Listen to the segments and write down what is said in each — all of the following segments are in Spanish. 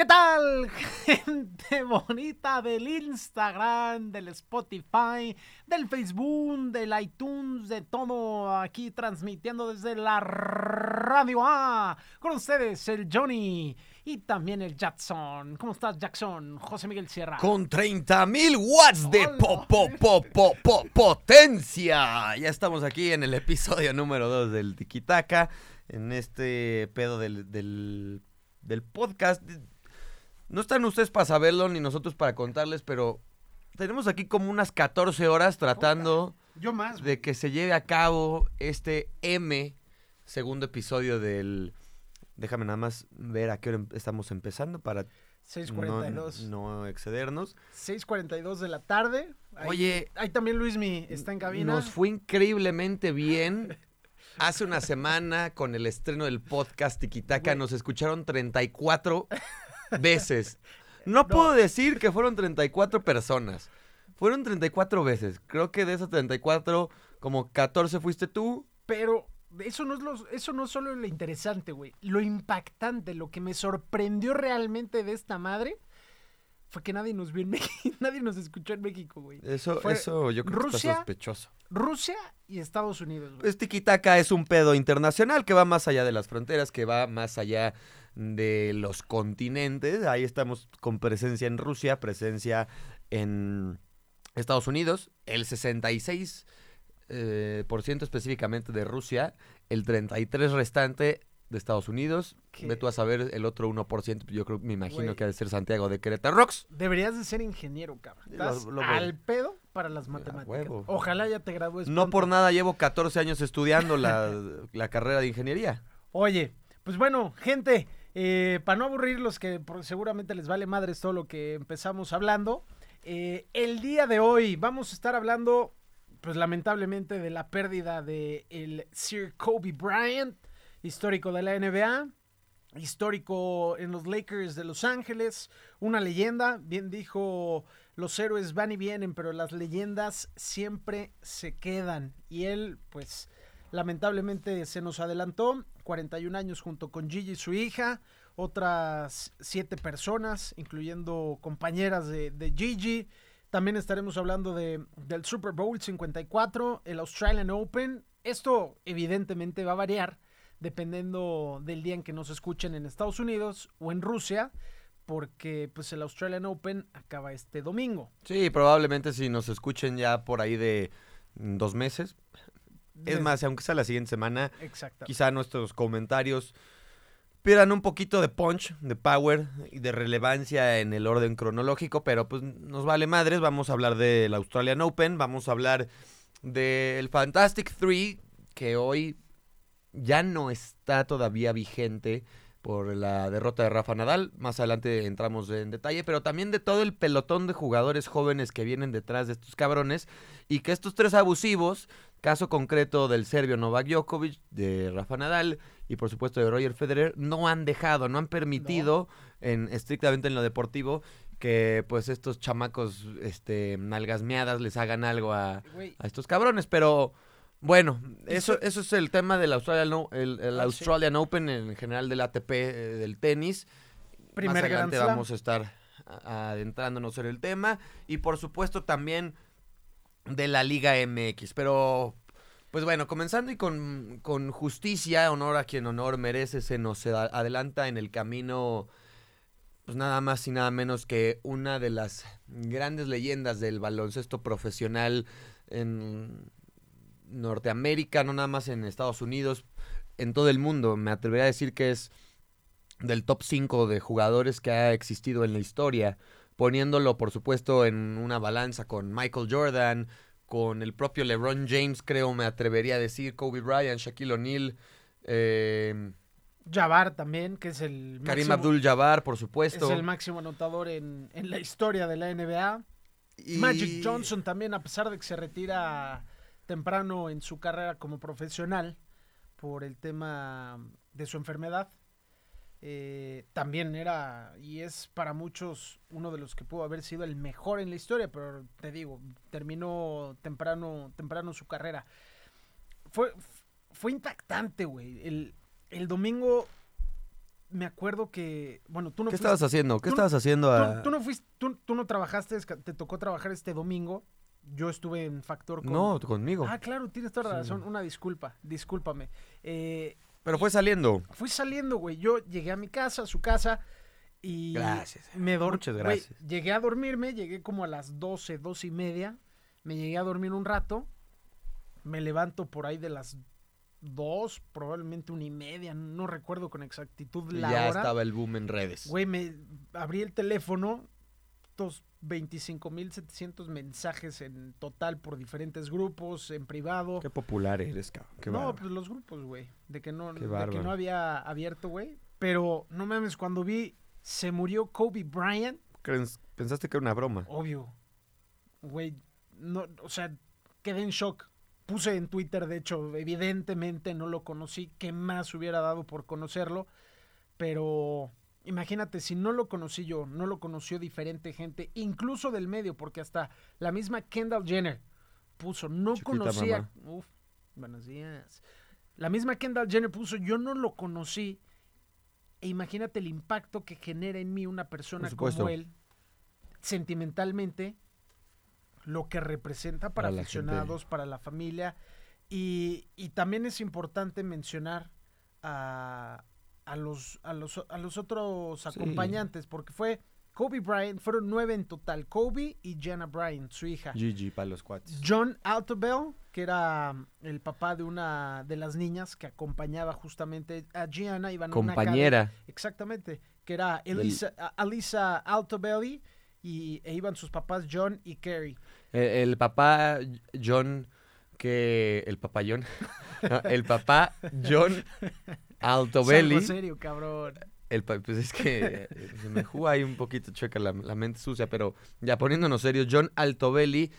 ¿Qué tal, gente bonita del Instagram, del Spotify, del Facebook, del iTunes, de todo aquí transmitiendo desde la radio A? Con ustedes el Johnny y también el Jackson. ¿Cómo estás, Jackson? José Miguel Sierra. Con 30.000 watts de po, po, po, po, po- potencia. Ya estamos aquí en el episodio número 2 del Tikitaka. En este pedo del, del, del podcast. No están ustedes para saberlo ni nosotros para contarles, pero tenemos aquí como unas 14 horas tratando Yo más. güey. de que se lleve a cabo este M segundo episodio del... Déjame nada más ver a qué hora em- estamos empezando para no, 6:42. no excedernos. 6:42 de la tarde. Ahí- Oye, Ahí también Luismi está en cabina. Nos fue increíblemente bien. Hace una semana, con el estreno del podcast Tikitaka, Güey. nos escucharon 34 veces. No, puedo decir que fueron 34 personas. Fueron 34 veces. Creo que de esas 34, como 14 fuiste tú. Pero eso no es lo, eso no es solo lo interesante, güey. Lo impactante, lo que me sorprendió realmente de esta madre fue que nadie nos vio en México, nadie nos escuchó en México, güey. Eso, Fue eso yo creo que está sospechoso. Rusia y Estados Unidos, güey. Tikitaka es un pedo internacional que va más allá de las fronteras, que va más allá de los continentes. Ahí estamos con presencia en Rusia, presencia en Estados Unidos, el 66 eh, por ciento específicamente de Rusia, el 33 restante de Estados Unidos. ¿Qué? Ve tú a saber el otro 1%, yo creo, me imagino que ha de ser Santiago de Querétaro Rocks. Deberías de ser ingeniero, cabrón. Estás lo al pedo para las matemáticas. huevo. Ojalá ya te gradúes No pronto. por nada llevo 14 años estudiando la, la carrera de ingeniería. Oye, pues bueno, gente, eh, para no aburrirlos, que seguramente les vale madres todo lo que empezamos hablando, eh, el día de hoy vamos a estar hablando, pues lamentablemente, de la pérdida de el Sir Kobe Bryant, histórico de la NBA, histórico en los Lakers de Los Ángeles, una leyenda, bien dijo, los héroes van y vienen, pero las leyendas siempre se quedan. Y él, pues, lamentablemente se nos adelantó, 41 años junto con Gigi, su hija, otras siete personas, incluyendo compañeras de, de Gigi. También estaremos hablando de, del Super Bowl 54, el Australian Open. Esto evidentemente va a variar dependiendo del día en que nos escuchen en Estados Unidos o en Rusia, porque pues el Australian Open acaba este domingo. Sí, probablemente si nos escuchen ya por ahí de dos meses. Es más, aunque sea la siguiente semana, Exacto. quizá nuestros comentarios pierdan un poquito de punch, de power y de relevancia en el orden cronológico, pero pues nos vale madres. Vamos a hablar del Australian Open, vamos a hablar del Fantastic Three, que hoy ya no está todavía vigente por la derrota de Rafa Nadal. Más adelante entramos en detalle, pero también de todo el pelotón de jugadores jóvenes que vienen detrás de estos cabrones y que estos tres abusivos, caso concreto del serbio Novak Djokovic, de Rafa Nadal y por supuesto de Roger Federer, no han dejado, no han permitido en estrictamente en lo deportivo que pues estos chamacos este nalgas meadas les hagan algo a, estos cabrones, pero bueno, eso, so- eso es el tema del Australian, el, el Ah, sí. Australian Open en general del ATP eh, del tenis. Primer Más adelante vamos a estar adentrándonos en el tema. Y por supuesto también de la Liga MX, pero pues bueno, comenzando y con, con justicia, honor a quien honor merece, se nos adelanta en el camino pues nada más y nada menos que una de las grandes leyendas del baloncesto profesional en Norteamérica, no nada más en Estados Unidos, en todo el mundo. Me atrevería a decir que es del top 5 de jugadores que ha existido en la historia, poniéndolo por supuesto en una balanza con Michael Jordan, con el propio LeBron James, creo me atrevería a decir, Kobe Bryant, Shaquille O'Neal, eh, Jabbar también, que es el Karim máximo- Abdul-Jabbar, por es supuesto. el máximo anotador en, en la historia de la NBA. Y- Magic Johnson también, a pesar de que se retira temprano en su carrera como profesional por el tema de su enfermedad, eh, también era y es para muchos uno de los que pudo haber sido el mejor en la historia, pero te digo, terminó temprano, temprano su carrera. Fue, fue impactante, güey. El, el domingo me acuerdo que, bueno, tú no ¿Qué fuiste- estabas haciendo? ¿Qué tú- estabas haciendo? tú, a- tú no fuiste, tú, tú no trabajaste, te tocó trabajar este domingo. Yo estuve en Factor con... No, conmigo. Ah, claro, tienes toda la Sí. razón. Una disculpa, discúlpame. Eh, Pero fue saliendo. fui saliendo, güey. Yo llegué a mi casa, a su casa, y Gracias. me dormí. Muchas gracias. Llegué a dormirme, llegué como a las 12, 12 y media. Me llegué a dormir un rato. Me levanto por ahí de las 2, probablemente una y media. No recuerdo con exactitud la ya hora. estaba el boom en redes. Güey, me abrí el teléfono, 25.700 mensajes en total por diferentes grupos, en privado. Qué popular eres, cabrón. Qué no, bárbaro. pues los grupos, güey, de que no de que no había abierto, güey. Pero no mames, cuando vi se murió Kobe Bryant, Pensaste que era una broma. obvio. Güey, no, o sea, quedé en shock. Puse en Twitter, de hecho, evidentemente no lo conocí, ¿qué más hubiera dado por conocerlo? Pero imagínate, si no lo conocí yo, no lo conoció diferente gente, incluso del medio, porque hasta la misma Kendall Jenner puso, no Chiquita conocía. Uf, buenos días. La misma Kendall Jenner puso, yo no lo conocí. E imagínate el impacto que genera en mí una persona como él, sentimentalmente, lo que representa para, Para la gente. aficionados, para la familia. Y, y también es importante mencionar a, a los, a, los, a los otros Sí. acompañantes, porque fue Kobe Bryant, fueron nueve en total, Kobe y Jenna Bryant, su hija. GG para los cuates. John Altobel, que era um, el papá de una de las niñas que acompañaba justamente a Gianna, iban una Compañera. Exactamente, que era Elisa, Alisa Altobelli y e iban sus papás John y Carrie. El, el papá John, que. El papá John. El papá John Altobelli. Algo serio, cabrón. El, pues es que eh, se me juega ahí un poquito chueca la, la mente sucia, pero ya poniéndonos serios, John Altobelli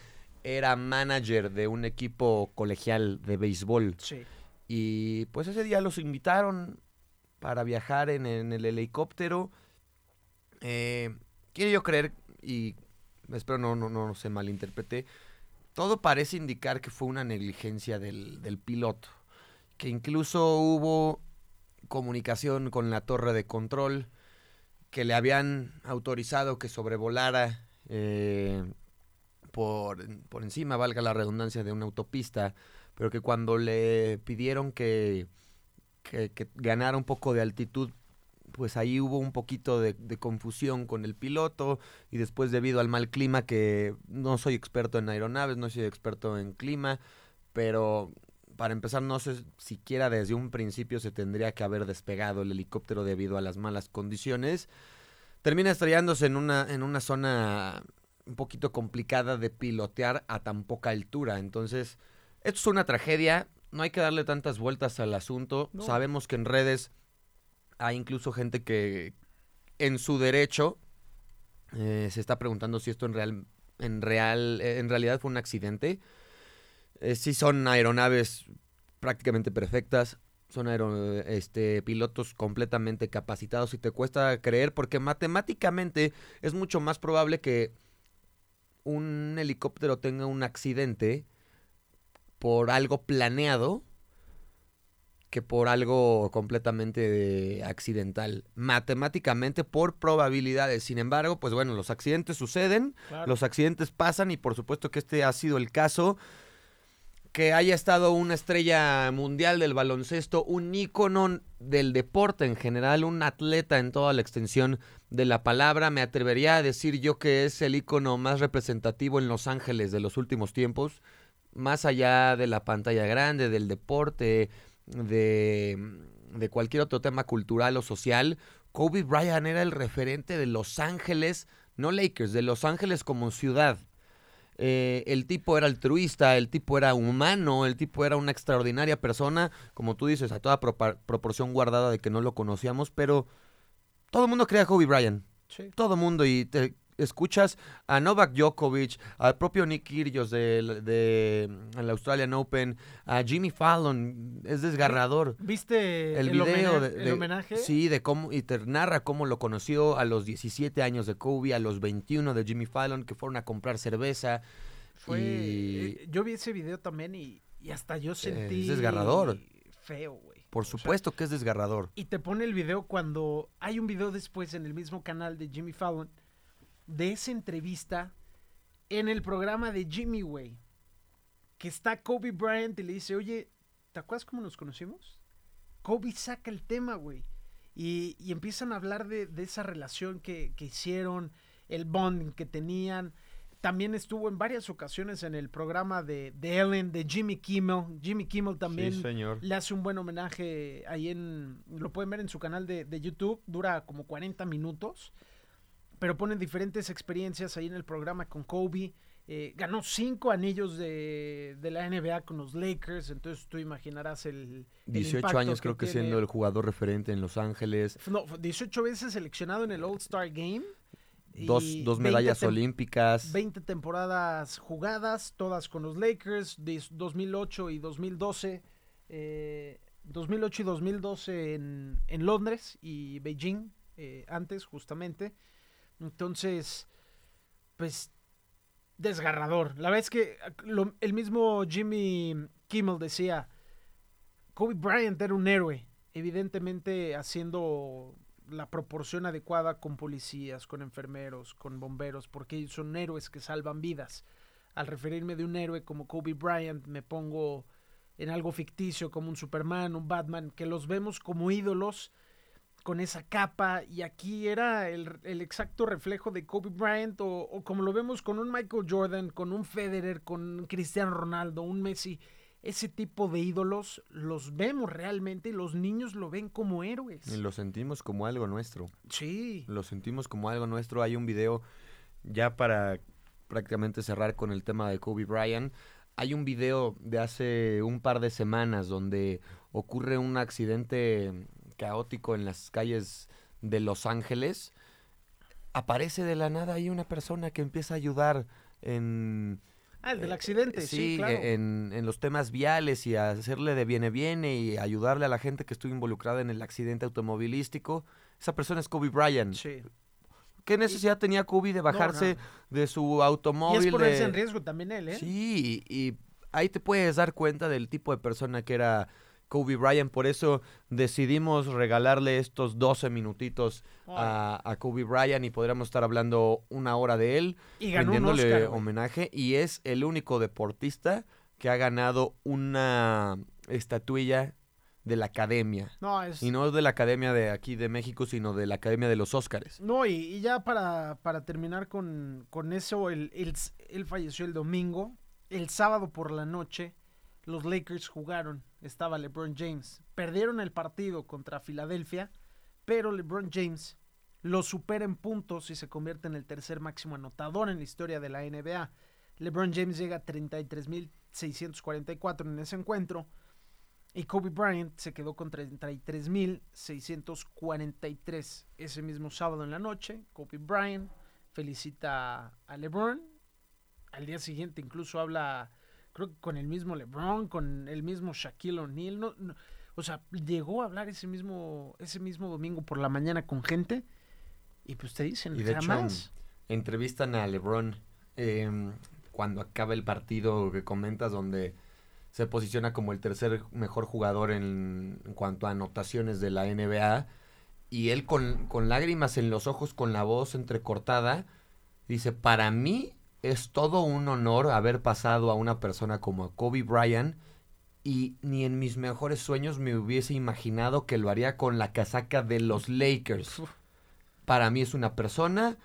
era manager de un equipo colegial de béisbol. Sí. Y pues ese día los invitaron para viajar en, en el helicóptero. Eh, quiero yo creer, y espero no, no, no se malinterprete, todo parece indicar que fue una negligencia del, del piloto. Que incluso hubo comunicación con la torre de control, que le habían autorizado que sobrevolara eh, por, por encima, valga la redundancia, de una autopista, pero que cuando le pidieron que, que, ganara un poco de altitud, pues ahí hubo un poquito de confusión con el piloto y después debido al mal clima, que no soy experto en aeronaves, no soy experto en clima, pero para empezar no sé siquiera desde un principio se tendría que haber despegado el helicóptero debido a las malas condiciones. Termina estrellándose en una, en una zona un poquito complicada de pilotear a tan poca altura. Entonces, esto es una tragedia. No hay que darle tantas vueltas al asunto. No. Sabemos que en redes hay incluso gente que en su derecho eh, se está preguntando si esto en real, en real, eh, en realidad fue un accidente. Eh, sí son aeronaves prácticamente perfectas. Son este, pilotos completamente capacitados y te cuesta creer porque matemáticamente es mucho más probable que un helicóptero tenga un accidente por algo planeado que por algo completamente accidental. Matemáticamente por probabilidades. Sin embargo, pues bueno, los accidentes suceden, Claro. los accidentes pasan y por supuesto que este ha sido el caso. Que haya estado una estrella mundial del baloncesto, un ícono del deporte en general, un atleta en toda la extensión de la palabra. Me atrevería a decir yo que es el ícono más representativo en Los Ángeles de los últimos tiempos. Más allá de la pantalla grande, del deporte, de, de cualquier otro tema cultural o social, Kobe Bryant era el referente de Los Ángeles, no Lakers, de Los Ángeles como ciudad. Eh, el tipo era altruista, el tipo era humano, el tipo era una extraordinaria persona, como tú dices, a toda proporción guardada de que no lo conocíamos, pero todo el mundo creía a Kobe Bryant, Sí. todo el mundo, y te escuchas a Novak Djokovic, al propio Nick Kyrgios de, el Australian Open, a Jimmy Fallon, es desgarrador. ¿Viste El, el, video homena- de, el homenaje? Sí, de cómo, y te narra cómo lo conoció a los 17 años de Kobe, a los 21 de Jimmy Fallon, que fueron a comprar cerveza. Fue, y- eh, yo vi ese video también y, y hasta yo sentí desgarrador. feo, güey. Por supuesto que es desgarrador. Y te pone el video cuando hay un video después en el mismo canal de Jimmy Fallon de esa entrevista en el programa de Jimmy Way. Que está Kobe Bryant y le dice, oye, ¿te acuerdas cómo nos conocimos? Kobe saca el tema, güey. Y, y empiezan a hablar de, de esa relación que, que hicieron, el bonding que tenían. También estuvo en varias ocasiones en el programa de, de Ellen, de Jimmy Kimmel. Jimmy Kimmel también Sí, señor. le hace un buen homenaje ahí en. Lo pueden ver en su canal de, de YouTube. Dura como 40 minutos. Pero ponen diferentes experiencias ahí en el programa con Kobe. Eh, ganó cinco anillos de, de la NBA con los Lakers. Entonces tú imaginarás el. el 18 impacto años creo que tiene. siendo el jugador referente en Los Ángeles. No, 18 veces seleccionado en el All-Star Game. Dos, dos 20 medallas olímpicas. 20 temporadas jugadas, todas con los Lakers, de 2008 y 2012. eh, 2008 y 2012 en, en Londres y Beijing, eh, antes justamente. Entonces, pues, desgarrador. La verdad es que lo- el mismo Jimmy Kimmel decía, Kobe Bryant era un héroe, evidentemente haciendo la proporción adecuada con policías, con enfermeros, con bomberos, porque ellos son héroes que salvan vidas. Al referirme de un héroe como Kobe Bryant, me pongo en algo ficticio como un Superman, un Batman, que los vemos como ídolos con esa capa y aquí era el, el exacto reflejo de Kobe Bryant o, o como lo vemos con un Michael Jordan, con un Federer, con un Cristiano Ronaldo, un Messi. Ese tipo de ídolos los vemos realmente y los niños lo ven como héroes. Y lo sentimos como algo nuestro. Sí. Lo sentimos como algo nuestro. Hay un video ya para prácticamente cerrar con el tema de Kobe Bryant. Hay un video de hace un par de semanas donde ocurre un accidente caótico en las calles de Los Ángeles. Aparece de la nada ahí una persona que empieza a ayudar en, Ah, el del eh, accidente, sí, claro. en, en los temas viales y a hacerle de viene viene y ayudarle a la gente que estuvo involucrada en el accidente automovilístico. Esa persona es Kobe Bryant. Sí. ¿Qué necesidad tenía Kobe de bajarse de su Y automóvil? es ponerse de- en riesgo también él, ¿eh? Sí, y, y ahí te puedes dar cuenta del tipo de persona que era Kobe Bryant. Por eso decidimos regalarle estos 12 minutitos a, a Kobe Bryant y podríamos estar hablando una hora de él, Y ganó un Oscar, homenaje. Y es el único deportista que ha ganado una estatuilla de la academia. No, es... Y no de la academia de aquí de México, sino de la academia de los Óscares. No, y, y ya para, para terminar con, con eso, él, él, él falleció el domingo. El sábado por la noche, los Lakers jugaron. Estaba LeBron James. Perdieron el partido contra Filadelfia, pero LeBron James lo supera en puntos y se convierte en el tercer máximo anotador en la historia de la NBA. LeBron James llega a 33.644 en ese encuentro. Y Kobe Bryant se quedó con 33.643 ese mismo sábado en la noche. Kobe Bryant felicita a LeBron. Al día siguiente incluso habla, creo que con el mismo LeBron, con el mismo Shaquille O'Neal. No, no, o sea, llegó a hablar ese mismo, ese mismo domingo por la mañana con gente. Y pues te dicen, Y de hecho, jamás. entrevistan a LeBron eh, cuando acaba el partido que comentas donde se posiciona como el tercer mejor jugador en, en cuanto a anotaciones de la NBA y él con, con lágrimas en los ojos, con la voz entrecortada, dice, para mí es todo un honor haber pasado a una persona como Kobe Bryant y ni en mis mejores sueños me hubiese imaginado que lo haría con la casaca de los Lakers. Para mí es una persona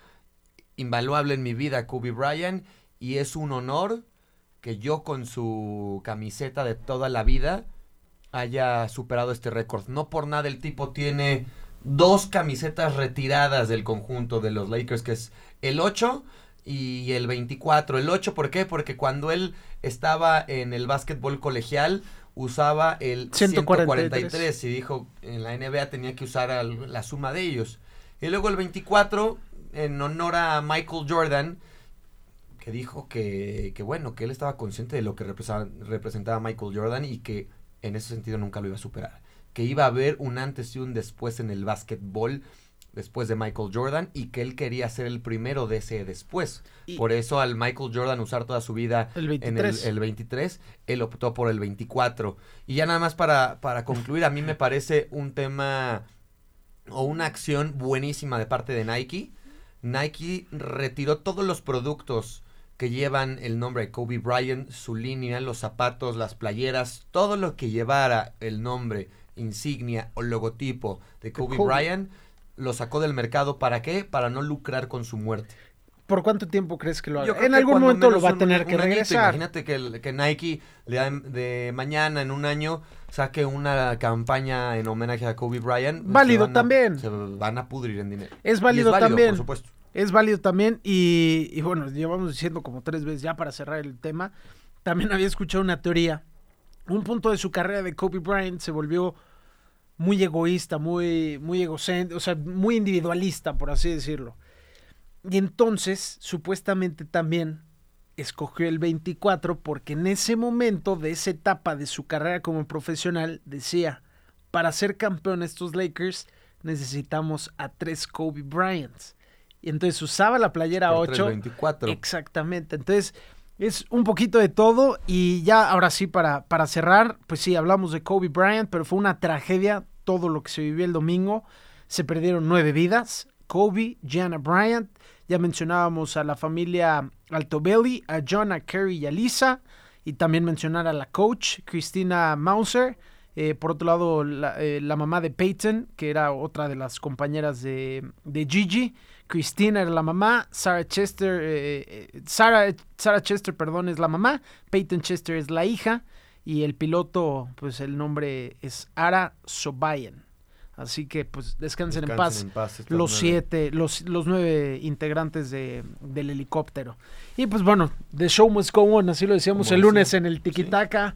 invaluable en mi vida, Kobe Bryant, y es un honor que yo con su camiseta de toda la vida haya superado este récord. No por nada el tipo tiene dos camisetas retiradas del conjunto de los Lakers, que es el 8 y el 24. El 8, ¿por qué? Porque cuando él estaba en el básquetbol colegial, usaba el 143. 143 y dijo en la NBA tenía que usar la suma de ellos. Y luego el 24, en honor a Michael Jordan, que dijo que, que bueno, que él estaba consciente de lo que representaba, representaba Michael Jordan y que en ese sentido nunca lo iba a superar. Que iba a haber un antes y un después en el básquetbol después de Michael Jordan y que él quería ser el primero de ese después. Y- Por eso al Michael Jordan usar toda su vida El en el, 23. el 23, él optó por el 24. Y ya nada más para, para concluir, a mí me parece un tema o una acción buenísima de parte de Nike. Nike retiró todos los productos que llevan el nombre de Kobe Bryant, su línea, los zapatos, las playeras, todo lo que llevara el nombre, insignia o logotipo de Kobe, Kobe. Bryant, lo sacó del mercado. ¿Para qué? Para no lucrar con su muerte. ¿Por cuánto tiempo crees que lo haga? En algún momento lo va a un- tener un que añito. regresar. Imagínate que, que Nike de, de mañana, en un año, saque una campaña en homenaje a Kobe Bryant. se Válido a- también. Se van a pudrir en dinero. Es válido también. Por supuesto. Es válido también y, y bueno, llevamos diciendo como tres veces ya para cerrar el tema. También había escuchado una teoría. Un punto de su carrera de Kobe Bryant se volvió muy egoísta, muy, muy egocéntrico, o sea, muy individualista, por así decirlo. Y entonces, supuestamente también escogió el 24 porque en ese momento de esa etapa de su carrera como profesional decía, para ser campeón estos Lakers necesitamos a tres Kobe Bryants. Y entonces usaba la playera Por 8. 3.24. Exactamente. Entonces, es un poquito de todo. Y ya ahora sí, para, para cerrar, pues sí, hablamos de Kobe Bryant, pero fue una tragedia todo lo que se vivió el domingo. Se perdieron nueve vidas. Kobe, Gianna Bryant. Ya mencionábamos a la familia Altobelli, a John, a Kerry y a Lisa. Y también mencionar a la coach, Christina Mauser. Eh, por otro lado, la, eh, la mamá de Peyton, que era otra de las compañeras de, de Gigi. Christina era la mamá, Sarah Chester, eh, eh, Sarah, Sarah Chester, perdón, es la mamá, Peyton Chester es la hija y el piloto, pues el nombre es Ara Sobayan. Así que pues descansen, en paz en los nueve. siete, los, los nueve integrantes de, del helicóptero. Y pues bueno, The Show Must Go On, así lo decíamos el lunes en el Tiquitaca.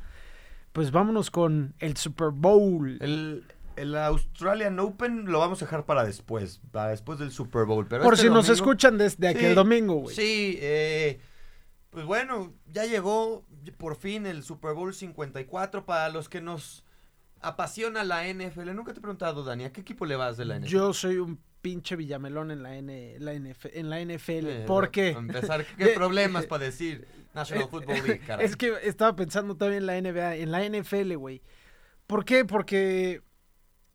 Pues vámonos con el Super Bowl. El, el Australian Open lo vamos a dejar para después, para después del Super Bowl. Pero Por este si nos escuchan desde aquel Sí, domingo, güey. Sí, eh, pues bueno, ya llegó por fin el Super Bowl 54 para los que nos apasiona la NFL. Nunca te he preguntado, Dani, ¿a qué equipo le vas de la NFL? Yo soy un pinche villamelón en la, N, la NF, en la NFL. Eh, ¿Por qué? a empezar, ¿qué problemas para decir National Football League, caray? Es que estaba pensando también en la NBA, en la NFL, güey. ¿Por qué? Porque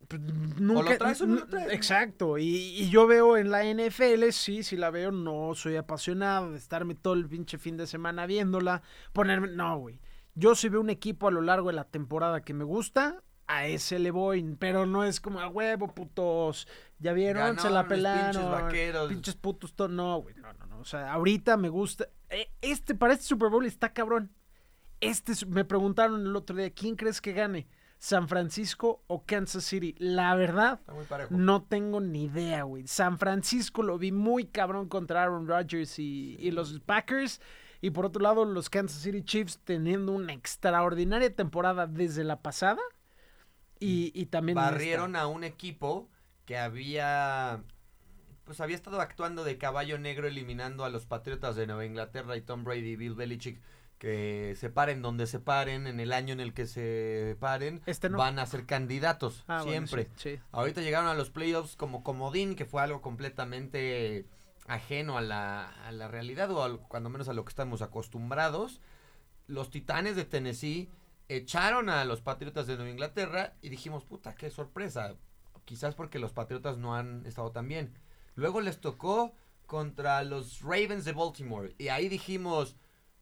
pues, nunca... lo traes o no lo n- traes. Exacto. Y, y yo veo en la NFL, sí, sí la veo, no soy apasionado de estarme todo el pinche fin de semana viéndola, ponerme... No, güey. Yo si veo un equipo a lo largo de la temporada que me gusta, a ese le voy, pero no es como a huevo, putos. Ya vieron, se la los pinches pelaron. vaqueros. Pinches putos, to- no, güey, no, no, no. O sea, ahorita me gusta. eh, Este, para este Super Bowl está cabrón. Este, es- me preguntaron el otro día, ¿quién crees que gane? ¿San Francisco o Kansas City? La verdad, no tengo ni idea, güey. San Francisco lo vi muy cabrón contra Aaron Rodgers y, y los Packers. Y por otro lado, los Kansas City Chiefs teniendo una extraordinaria temporada desde la pasada. Y, y también. Barrieron a un equipo que había pues había estado actuando de caballo negro eliminando a los Patriotas de Nueva Inglaterra y Tom Brady y Bill Belichick que se paren donde se paren en el año en el que se paren Este no. van a ser candidatos Ah, bueno, siempre. sí, sí. Ahorita llegaron a los playoffs como comodín que fue algo completamente ajeno a la, a la realidad o al- cuando menos a lo que estamos acostumbrados. Los Titanes de Tennessee echaron a los Patriotas de Nueva Inglaterra y dijimos, puta, qué sorpresa. Quizás porque los Patriotas no han estado tan bien. Luego les tocó contra los Ravens de Baltimore y ahí dijimos,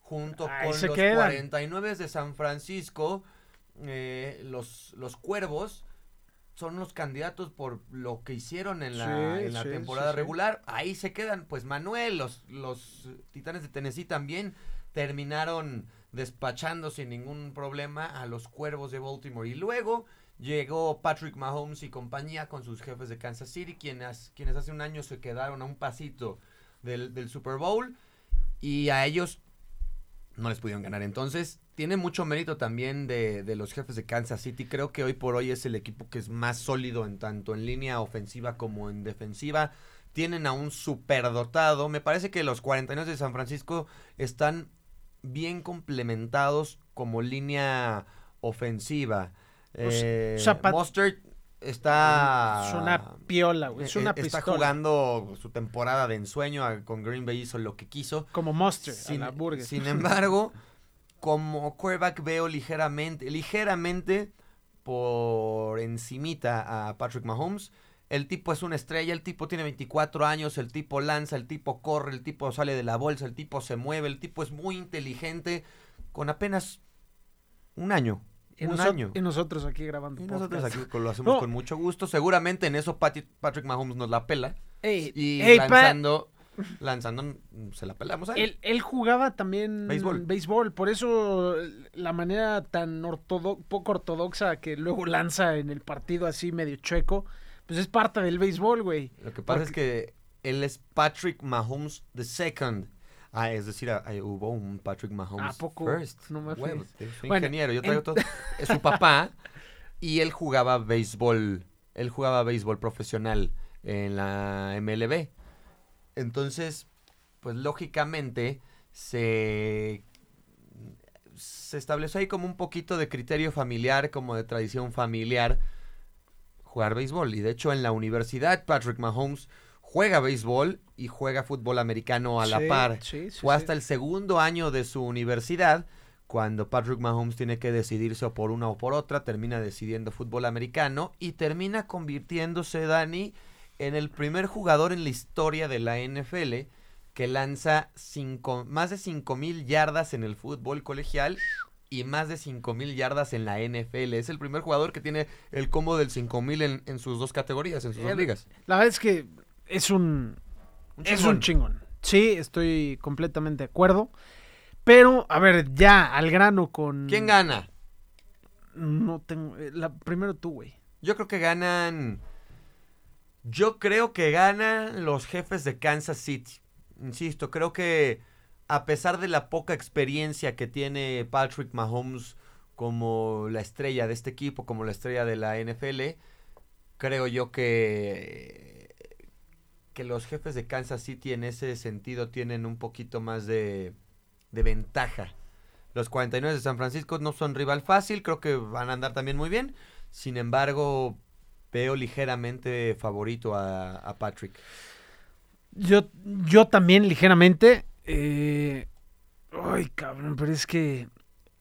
junto Ahí con los quedan. 49 de San Francisco, eh, los, los Cuervos son los candidatos por lo que hicieron en la, Sí, en la sí, temporada sí. regular. Ahí se quedan, pues Manuel, los, los Titanes de Tennessee también terminaron despachando sin ningún problema a los Cuervos de Baltimore. Y luego llegó Patrick Mahomes y compañía con sus jefes de Kansas City, quienes, quienes hace un año se quedaron a un pasito del, del Super Bowl. Y a ellos no les pudieron ganar. Entonces, tiene mucho mérito también de, de los jefes de Kansas City. Creo que hoy por hoy es el equipo que es más sólido en tanto en línea ofensiva como en defensiva. Tienen a un superdotado. Me parece que los 49 de San Francisco están bien complementados como línea ofensiva. Sea, Eh, está... Es una piola, güey. Es eh, una Está pistola. jugando su temporada de ensueño con Green Bay, hizo lo que quiso. Como Monster, Sin, a la burger. sin embargo, como quarterback veo ligeramente, ligeramente por encimita a Patrick Mahomes. El tipo es una estrella, el tipo tiene 24 años, el tipo lanza, el tipo corre, el tipo sale de la bolsa, el tipo se mueve, el tipo es muy inteligente con apenas un año. Y, un año. y nosotros aquí grabando. Y nosotros aquí lo hacemos No. con mucho gusto. Seguramente en eso Patrick Mahomes nos la pela. Ey, Y ey, lanzando, lanzando, se la pelamos a él. Él, él jugaba también Béisbol. béisbol, por eso la manera tan ortodo- poco ortodoxa que luego lanza en el partido así medio chueco, pues es parte del béisbol, güey. Lo que pasa es que él es Patrick Mahomes the second. Ah, es decir, ah, hubo un Patrick Mahomes ¿A poco? first. No me Huevo, Bueno, ingeniero, yo traigo en- todo. Es su papá y él jugaba béisbol. Él jugaba béisbol profesional en la MLB. Entonces, pues lógicamente se se estableció ahí como un poquito de criterio familiar, como de tradición familiar, jugar béisbol. Y de hecho en la universidad Patrick Mahomes juega béisbol y juega fútbol americano a la par. sí, sí, Fue hasta el segundo año de su universidad cuando Patrick Mahomes tiene que decidirse o por una o por otra, termina decidiendo fútbol americano y termina convirtiéndose, Dani, en el primer jugador en la historia de la NFL que lanza cinco, más de 5 mil yardas en el fútbol colegial y más de 5 mil yardas en la NFL. Es el primer jugador que tiene el combo del 5 mil en, en sus dos categorías, en sus dos El- ligas. La verdad es que es un, Un es un chingón. Sí, estoy completamente de acuerdo. Pero, a ver, ya, al grano con... ¿Quién gana? No tengo... eh, La, primero tú, güey. Yo creo que ganan. Yo creo que ganan los jefes de Kansas City. Insisto, creo que a pesar de la poca experiencia que tiene Patrick Mahomes como la estrella de este equipo, como la estrella de la NFL, creo yo que que los jefes de Kansas City en ese sentido tienen un poquito más de, de ventaja. Los 49 de San Francisco no son rival fácil, creo que van a andar también muy bien. Sin embargo, veo ligeramente favorito a, Patrick. Yo, yo también ligeramente. eh, Ay, cabrón, pero es que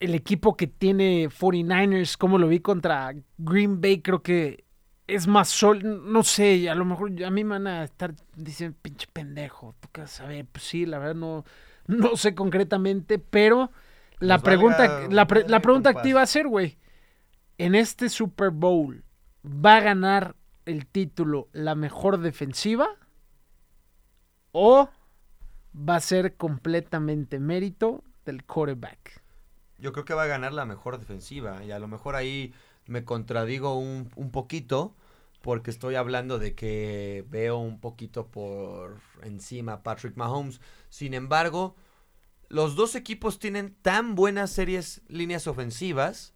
el equipo que tiene 49ers, como lo vi contra Green Bay, creo que es más sol. No sé, a lo mejor a mí me van a estar diciendo, pinche pendejo. Tú qué vas a ver, pues sí, la verdad no, no sé concretamente, pero la Nos pregunta, valga la, pre- la pregunta activa va a ser, güey, en este Super Bowl, ¿va a ganar el título la mejor defensiva? ¿O va a ser completamente mérito del quarterback? Yo creo que va a ganar la mejor defensiva. Y a lo mejor ahí me contradigo un, un poquito. Porque estoy hablando de que veo un poquito por encima Patrick Mahomes. Sin embargo, los dos equipos tienen tan buenas series, líneas ofensivas.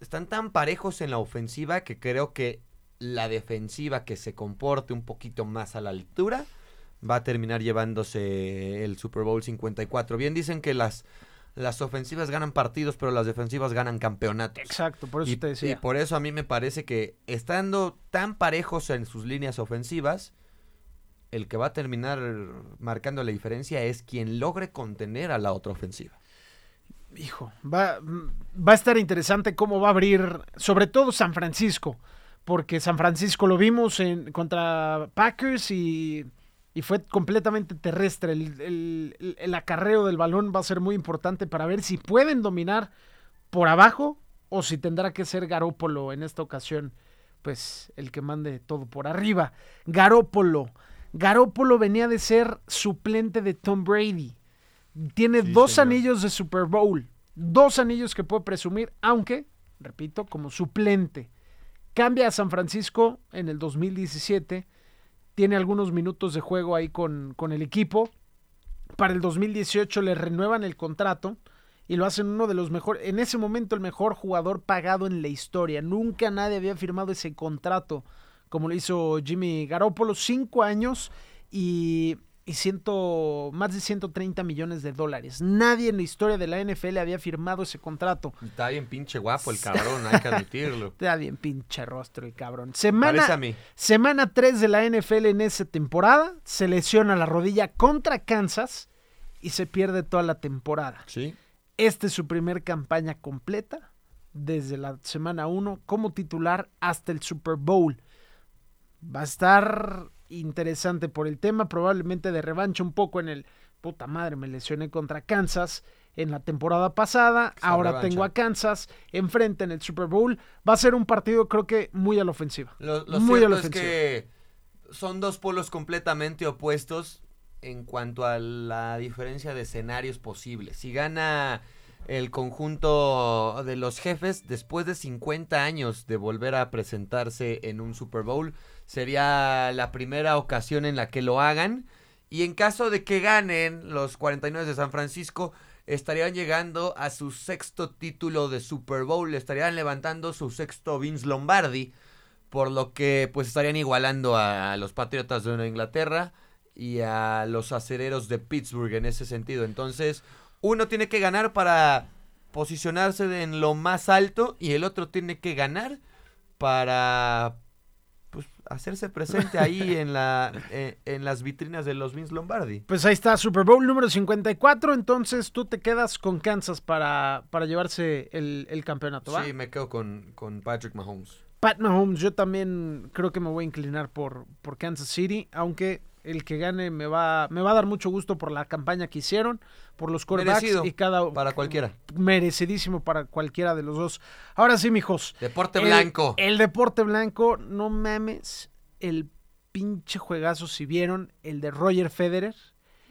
Están tan parejos en la ofensiva que creo que la defensiva que se comporte un poquito más a la altura va a terminar llevándose el Super Bowl 54. Bien dicen que las, las ofensivas ganan partidos, pero las defensivas ganan campeonatos. Exacto, por eso Y, te decía. y por eso a mí me parece que estando tan parejos en sus líneas ofensivas, el que va a terminar marcando la diferencia es quien logre contener a la otra ofensiva. Hijo, va, va a estar interesante cómo va a abrir, sobre todo San Francisco, porque San Francisco lo vimos en, contra Packers y, y fue completamente terrestre. El, el- el- acarreo del balón va a ser muy importante para ver si pueden dominar por abajo o si tendrá que ser Garópolo en esta ocasión, pues el que mande todo por arriba. Garópolo. Garópolo venía de ser suplente de Tom Brady. Tiene Sí, dos señor. anillos de Super Bowl. Dos anillos que puede presumir, aunque, repito, como suplente. Cambia a San Francisco en el 2017. Tiene algunos minutos de juego ahí con, con el equipo. Para el 2018 le renuevan el contrato y lo hacen uno de los mejores, en ese momento el mejor jugador pagado en la historia. Nunca nadie había firmado ese contrato como lo hizo Jimmy Garoppolo, cinco años y y ciento, más de 130 millones de dólares. Nadie en la historia de la NFL había firmado ese contrato. Está bien pinche guapo el cabrón, hay que admitirlo. Está bien pinche rostro el cabrón. Semana, a mí. semana 3 de la NFL en esa temporada, se lesiona la rodilla contra Kansas y se pierde toda la temporada. Sí. Esta es su primer campaña completa desde la semana 1 como titular hasta el Super Bowl. Va a estar interesante por el tema, probablemente de revancha un poco en el puta madre, me lesioné contra Kansas en la temporada pasada, ahora revancha. tengo a Kansas enfrente en el Super Bowl. Va a ser un partido creo que muy a la ofensiva. Lo, lo Muy a la es que son dos polos completamente opuestos en cuanto a la diferencia de escenarios posibles. Si gana el conjunto de los jefes, después de 50 años de volver a presentarse en un Super Bowl, sería la primera ocasión en la que lo hagan. Y en caso de que ganen los 49 de San Francisco, estarían llegando a su sexto título de Super Bowl, estarían levantando su sexto Vince Lombardi, por lo que pues estarían igualando a los Patriotas de Inglaterra y a los acereros de Pittsburgh en ese sentido. Entonces, uno tiene que ganar para posicionarse en lo más alto y el otro tiene que ganar para hacerse presente ahí en, la, eh, en las vitrinas de los Vince Lombardi. Pues ahí está, Super Bowl número 54, entonces tú te quedas con Kansas para, para llevarse el, el campeonato, ¿va? Sí, me quedo con, con Patrick Mahomes. Pat Mahomes, yo también creo que me voy a inclinar por, por Kansas City, aunque el que gane me va, me va a dar mucho gusto por la campaña que hicieron, por los quarterbacks Merecido y cada para cualquiera. merecidísimo para cualquiera de los dos. Ahora sí, mijos. Deporte el- blanco. El deporte blanco, no mames, el pinche juegazo si vieron el de Roger Federer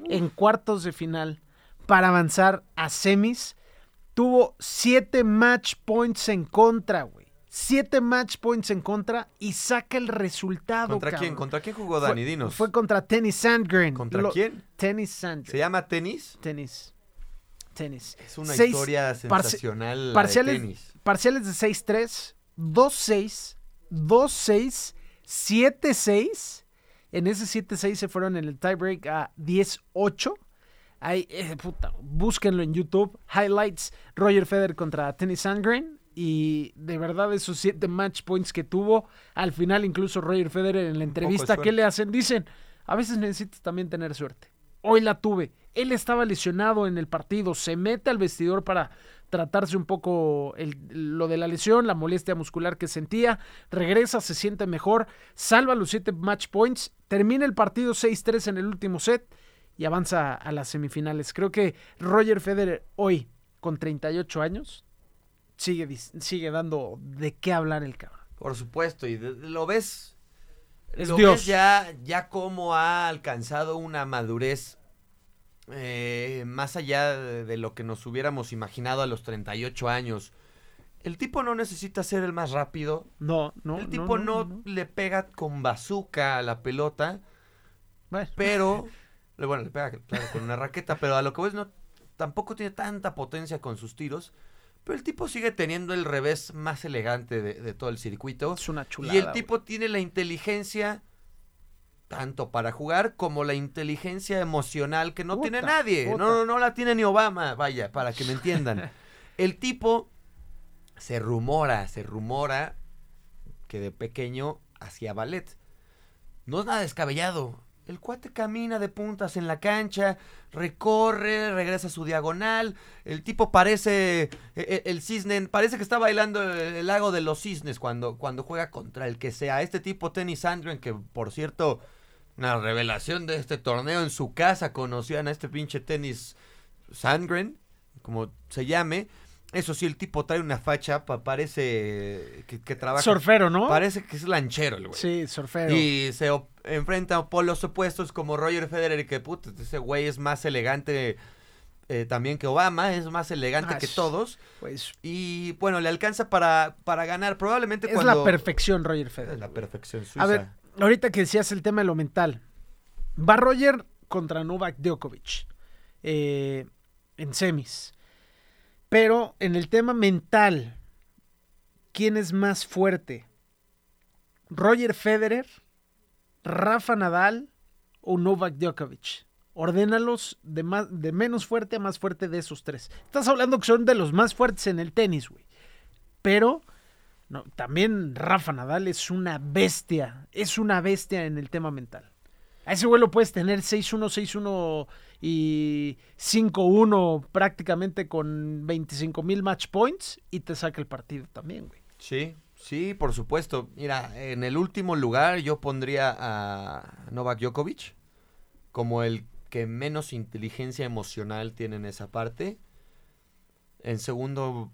en cuartos de final para avanzar a semis. Tuvo siete match points en contra, güey. Siete match points en contra y saca el resultado. ¿Contra quién? cabrón. ¿Contra quién jugó Dani? Fue- Dinos. Fue contra Tennis Sandgren. ¿Contra Lo- quién? Tennis Sandgren. ¿Se llama tenis? Tenis. Tenis. Es una Seis- historia parci- sensacional la de parciales, tenis. parciales de 6-3, 2-6, 2-6, 7-6. En ese 7-6 se fueron en el tiebreak a 10-8. Ahí, eh, puta, búsquenlo en YouTube. Highlights, Roger Federer contra Tennis Sandgren. Y de verdad esos siete match points que tuvo, al final incluso Roger Federer en la entrevista que le hacen, dicen, a veces necesitas también tener suerte. Hoy la tuve. Él estaba lesionado en el partido, se mete al vestidor para tratarse un poco el- lo de la lesión, la molestia muscular que sentía, regresa, se siente mejor, salva los siete match points, termina el partido 6-3 en el último set y avanza a las semifinales. Creo que Roger Federer hoy, con 38 años, sigue, sigue dando de qué hablar el cabrón. Por supuesto, y de- de- lo ves. Es lo Dios. ves ya, ya cómo ha alcanzado una madurez eh, más allá de, de lo que nos hubiéramos imaginado a los 38 años. El tipo no necesita ser el más rápido. No, no. el tipo no, le pega con bazooka a la pelota, Bueno, pero. bueno, le pega claro, con una raqueta, pero a lo que ves, no, tampoco tiene tanta potencia con sus tiros. Pero el tipo sigue teniendo el revés más elegante de, de todo el circuito. es una chulada. Y el güey. tipo tiene la inteligencia tanto para jugar como la inteligencia emocional que no Puta, tiene nadie. puta. No, no, no la tiene ni Obama, vaya, para que me entiendan. el tipo se rumora, se rumora que de pequeño hacía ballet. No es nada descabellado. El cuate camina de puntas en la cancha, recorre, regresa a su diagonal. El tipo parece, e- e- el cisne, parece que está bailando el, lago de los cisnes cuando, cuando juega contra el que sea. Este tipo, Tennis Sandgren, que por cierto, una revelación de este torneo en su casa, conocían a este pinche Tennis Sandgren, como se llame. Eso sí, el tipo trae una facha, pa- parece que, que trabaja. Surfero, ¿no? Parece que es lanchero el güey. Sí, surfero. Y se op- enfrenta a polos opuestos como Roger Federer, que ese güey es más elegante eh, también que Obama, es más elegante Ah, que es- todos. Pues Y bueno, le alcanza para, para ganar. Probablemente es cuando. la perfección, Roger Es Federer. la perfección suiza. A ver, ahorita que decías el tema de lo mental. Va Roger contra Novak Djokovic eh, en semis. Pero en el tema mental, ¿quién es más fuerte? ¿Roger Federer, Rafa Nadal o Novak Djokovic. Ordénalos de, más, de menos fuerte a más fuerte de esos tres. Estás hablando que son de los más fuertes en el tenis, güey. Pero también Rafa Nadal es una bestia. Es una bestia en el tema mental. A ese güey lo puedes tener 6-1, 6-1 y 5-1 prácticamente con 25 mil match points y te saca el partido también, güey. Sí, sí, por supuesto. Mira, en el último lugar yo pondría a Novak Djokovic como el que menos inteligencia emocional tiene en esa parte. En segundo,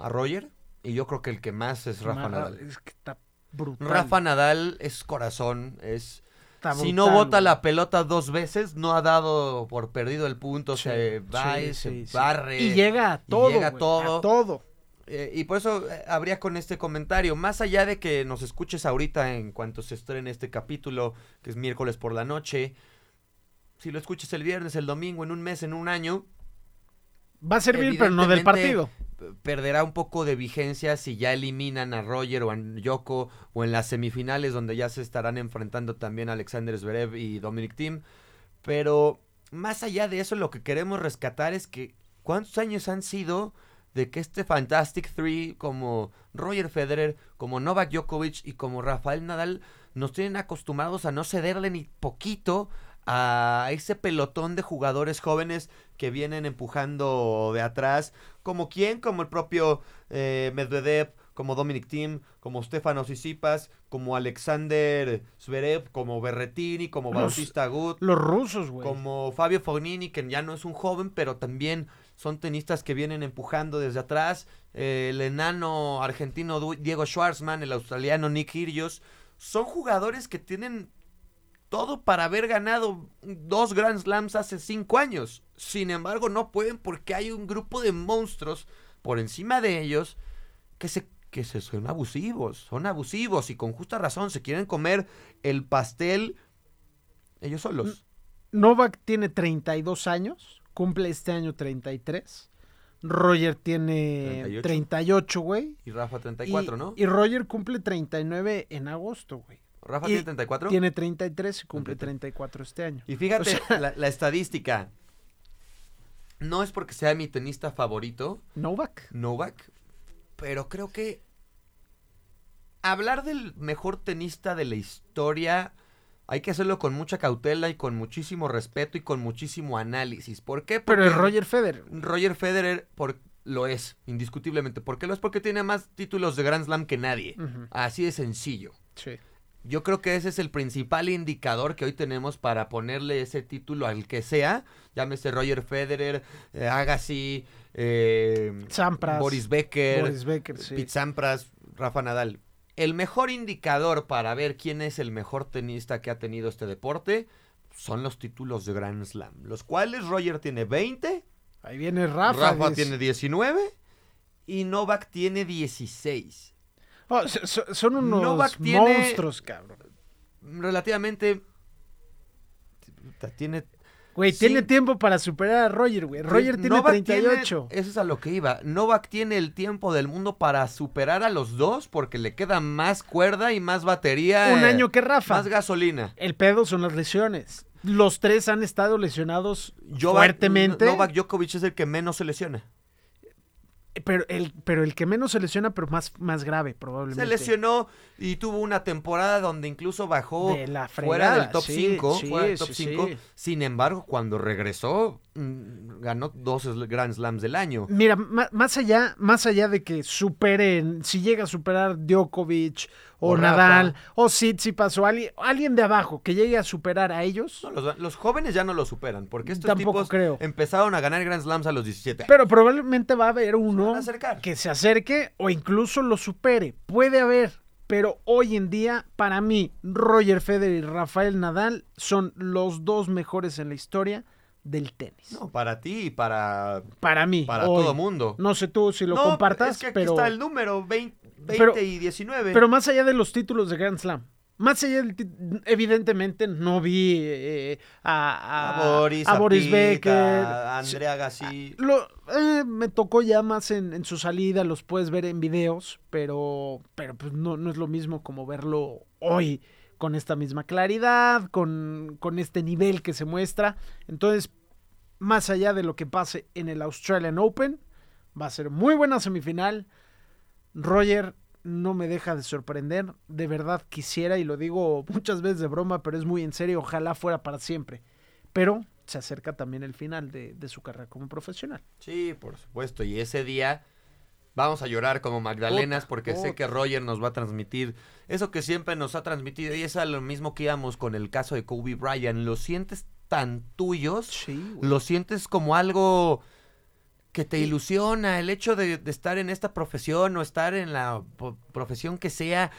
a Roger. Y yo creo que el que más es Rafa Nadal. Es que está brutal. Rafa Nadal es corazón, es... Está si no bota la pelota dos veces, no ha dado por perdido el punto, Sí, se va, sí, y sí, barre. Y llega a y todo. llega todo. A todo. Eh, y por eso eh, habría con este comentario, más allá de que nos escuches ahorita en cuanto se estrene este capítulo, que es miércoles por la noche, si lo escuches el viernes, el domingo, en un mes, en un año, Va a servir, pero no del partido. Perderá un poco de vigencia si ya eliminan a Roger o a Yoko o en las semifinales donde ya se estarán enfrentando también Alexander Zverev y Dominic Thiem. Pero más allá de eso, lo que queremos rescatar es que cuántos años han sido de que este Fantastic Three como Roger Federer, como Novak Djokovic y como Rafael Nadal nos tienen acostumbrados a no cederle ni poquito a ese pelotón de jugadores jóvenes que vienen empujando de atrás, como quién, como el propio eh, Medvedev, como Dominic Thiem, como Stefano Tsitsipas, como Alexander Zverev, como Berretini, como Los- Bautista Agut, Los rusos, güey. como Fabio Fognini, que ya no es un joven, pero también son tenistas que vienen empujando desde atrás. eh, el enano argentino Diego Schwartzman, el australiano Nick Kyrgios. Son jugadores que tienen todo para haber ganado dos Grand Slams hace cinco años. Sin embargo, no pueden porque hay un grupo de monstruos por encima de ellos que se que se son abusivos, son abusivos y con justa razón se quieren comer el pastel ellos solos. Novak tiene 32 años, cumple este año 33. Roger tiene 38. 38, güey. Y Rafa 34, y, ¿no? Y Roger cumple 39 en agosto, güey. Rafa y tiene 34. Tiene 33 y cumple 33. 34 este año. Y fíjate, O sea- la, la estadística. No es porque sea mi tenista favorito, Novak. Novak, pero creo que hablar del mejor tenista de la historia hay que hacerlo con mucha cautela y con muchísimo respeto y con muchísimo análisis. ¿Por qué? Pero es Roger Federer. Roger Federer por, lo es, indiscutiblemente. ¿Por qué lo es? Porque tiene más títulos de Grand Slam que nadie. Así de sencillo. Sí. Yo creo que ese es el principal indicador que hoy tenemos para ponerle ese título al que sea. Llámese Roger Federer, eh, Agassi, eh, Sampras. Boris Becker, Boris Becker, sí. Pete Sampras, Rafa Nadal. El mejor indicador para ver quién es el mejor tenista que ha tenido este deporte son los títulos de Grand Slam, los cuales Roger tiene 20, Ahí viene Rafa. Rafa, tiene 19 y Novak tiene 16. Oh, so- so- son unos Novak tiene- monstruos, cabrón. Relativamente tiene Güey, Sí. tiene tiempo para superar a Roger, güey. Roger tiene Novak 38. tiene- eso es a lo que iba. Novak tiene el tiempo del mundo para superar a los dos porque le queda más cuerda y más batería. Un eh, año que Rafa. Más gasolina. El pedo son las lesiones. Los tres han estado lesionados fuertemente. Novak Djokovic es el que menos se lesiona. Pero el, pero el que menos se lesiona, pero más, más grave, probablemente. Se lesionó y tuvo una temporada donde incluso bajó De la fuera del top sí, 5. sí, fuera del top sí, 5. sí. Sin embargo, cuando regresó, mm, ganó dos Grand Slams del año. Mira, ma- más allá, más allá de que superen, si llega a superar Djokovic o, O Rafa. Nadal o Tsitsipas o alguien, alguien de abajo que llegue a superar a ellos, No, los, los jóvenes ya no lo superan porque estos Tampoco tipos creo. empezaron a ganar Grand Slams a los 17 años. pero probablemente va a haber uno que se acerque o incluso lo supere. Puede haber, pero hoy en día, para mí, Roger Federer y Rafael Nadal son los dos mejores en la historia del tenis. No, para ti y para, Para mí, para hoy. todo mundo. No sé tú si lo No, compartas, es que aquí pero... está el número 20, 20 Pero- y 19. Pero más allá de los títulos de Grand Slam, más allá del evidentemente no vi eh, a, a, a- Boris, a Boris Pete, Becker. a Andrea Agassi. Lo, eh, me tocó ya más en, en su salida, los puedes ver en videos, pero, pero pues no, no es lo mismo como verlo hoy con esta misma claridad, con, con este nivel que se muestra. Entonces, más allá de lo que pase en el Australian Open, va a ser muy buena semifinal. Roger no me deja de sorprender. De verdad quisiera, y lo digo muchas veces de broma, pero es muy en serio, ojalá fuera para siempre. Pero se acerca también el final de, de su carrera como profesional. Sí, por supuesto. Y ese día vamos a llorar como Magdalenas porque sé que Roger nos va a transmitir eso que siempre nos ha transmitido. Y es a lo mismo que íbamos con el caso de Kobe Bryant. Lo sientes tan tuyos, Sí, lo sientes como algo que te ilusiona. El hecho de, de estar en esta profesión o estar en la profesión que sea.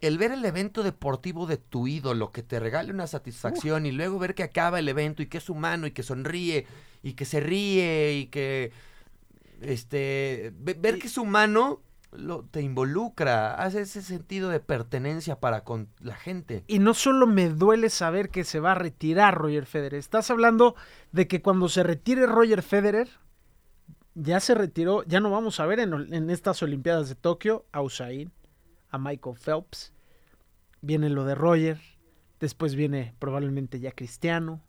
El ver el evento deportivo de tu ídolo, que te regale una satisfacción y luego ver que acaba el evento y que es humano y que sonríe y que se ríe y que este ve- ver que es humano lo, te involucra, hace ese sentido de pertenencia para con la gente. Y no solo me duele saber que se va a retirar Roger Federer. Estás hablando de que cuando se retire Roger Federer, ya se retiró, ya no vamos a ver en, estas Olimpiadas de Tokio a Usain, a Michael Phelps. Viene lo de Roger, después viene probablemente ya Cristiano,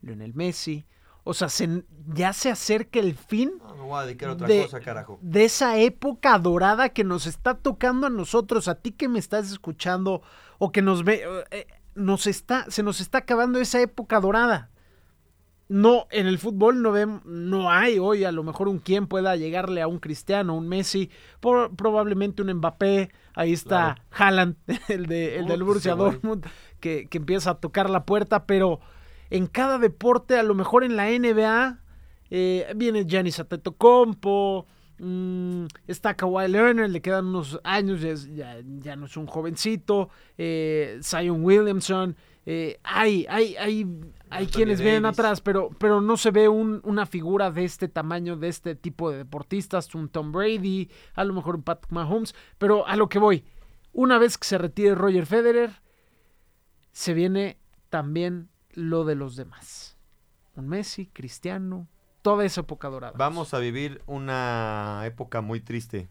Lionel Messi. O sea, se- ya se acerca el fin No, me voy a dedicar a otra De- cosa, carajo. de esa época dorada que nos está tocando a nosotros, a ti que me estás escuchando o que nos ve, eh, nos está, se nos está acabando esa época dorada. No, en el fútbol no vemos, no hay hoy a lo mejor un quien pueda llegarle a un Cristiano, un Messi, por- probablemente un Mbappé, ahí está Haaland, el, de, el del Borussia. Dortmund, que, que empieza a tocar la puerta, pero en cada deporte, a lo mejor en la NBA, eh, viene Giannis Antetokounmpo, mm, está Kawhi Leonard, le quedan unos años, ya, es- ya- ya no es un jovencito, eh, Zion Williamson, eh, hay, hay, hay, hay quienes vienen Davis. atrás, pero, pero no se ve un- una figura de este tamaño, de este tipo de deportistas, un Tom Brady, a lo mejor un Patrick Mahomes, pero a lo que voy, una vez que se retire Roger Federer, se viene también lo de los demás. Un Messi, Cristiano, toda esa época dorada. Vamos a vivir una época muy triste,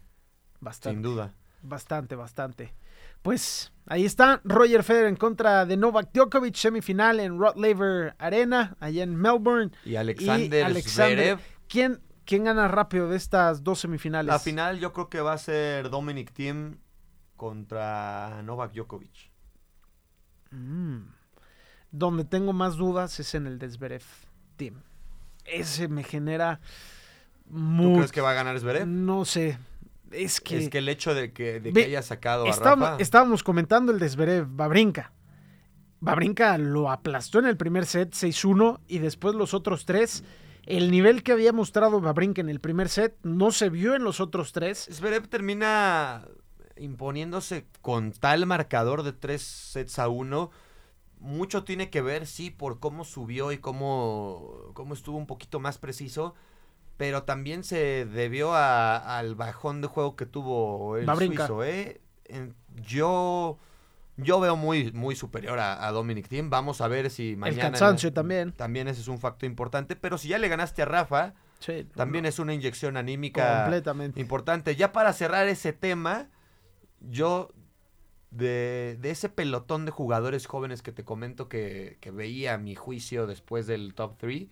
bastante, sin duda. bastante, bastante. Pues ahí está Roger Federer en contra de Novak Djokovic, semifinal en Rod Laver Arena, allá en Melbourne. Y Alexander, y Alexander Zverev. ¿Quién, ¿Quién gana rápido de estas dos semifinales? La final yo creo que va a ser Dominic Thiem contra Novak Djokovic. Mm. Donde tengo más dudas es en el de Zverev Team. Ese me genera ¿Tú muy... crees que va a ganar Zverev? No sé. Es que... Es que el hecho de que, de que haya sacado a Estábamos, Rafa... estábamos comentando el de Zverev, Babrinka. Babrinka lo aplastó en el primer set 6-1 y después los otros tres. El nivel que había mostrado Babrinka en el primer set no se vio en los otros tres. Zverev termina imponiéndose con tal marcador de tres sets a uno. Mucho tiene que ver, sí, por cómo subió y cómo, cómo estuvo un poquito más preciso. Pero también se debió a- al bajón de juego que tuvo el suizo, ¿eh? En- yo, yo veo muy, muy superior a, a Dominic Thiem. Vamos a ver si mañana... el cansancio también. También ese es un factor importante. Pero si ya le ganaste a Rafa, Sí, también es una inyección anímica completamente. importante. Ya para cerrar ese tema, yo de, de ese pelotón de jugadores jóvenes que te comento que, que veía a mi juicio después del top 3,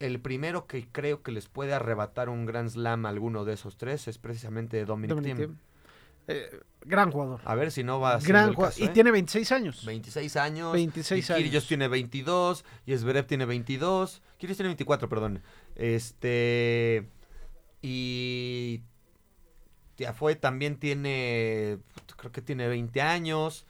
el primero que creo que les puede arrebatar un Grand Slam a alguno de esos tres es precisamente Dominic, Dominic Thiem. Thiem. Eh, gran jugador. A ver si no va a ser Gran caso, y ¿eh? tiene 26 años. 26 años. 26 y años. tiene 22. Y Zverev tiene 22. Kyrgios tiene 24, perdón. Este. Y. Tiafoe también tiene. Creo que tiene 20 años.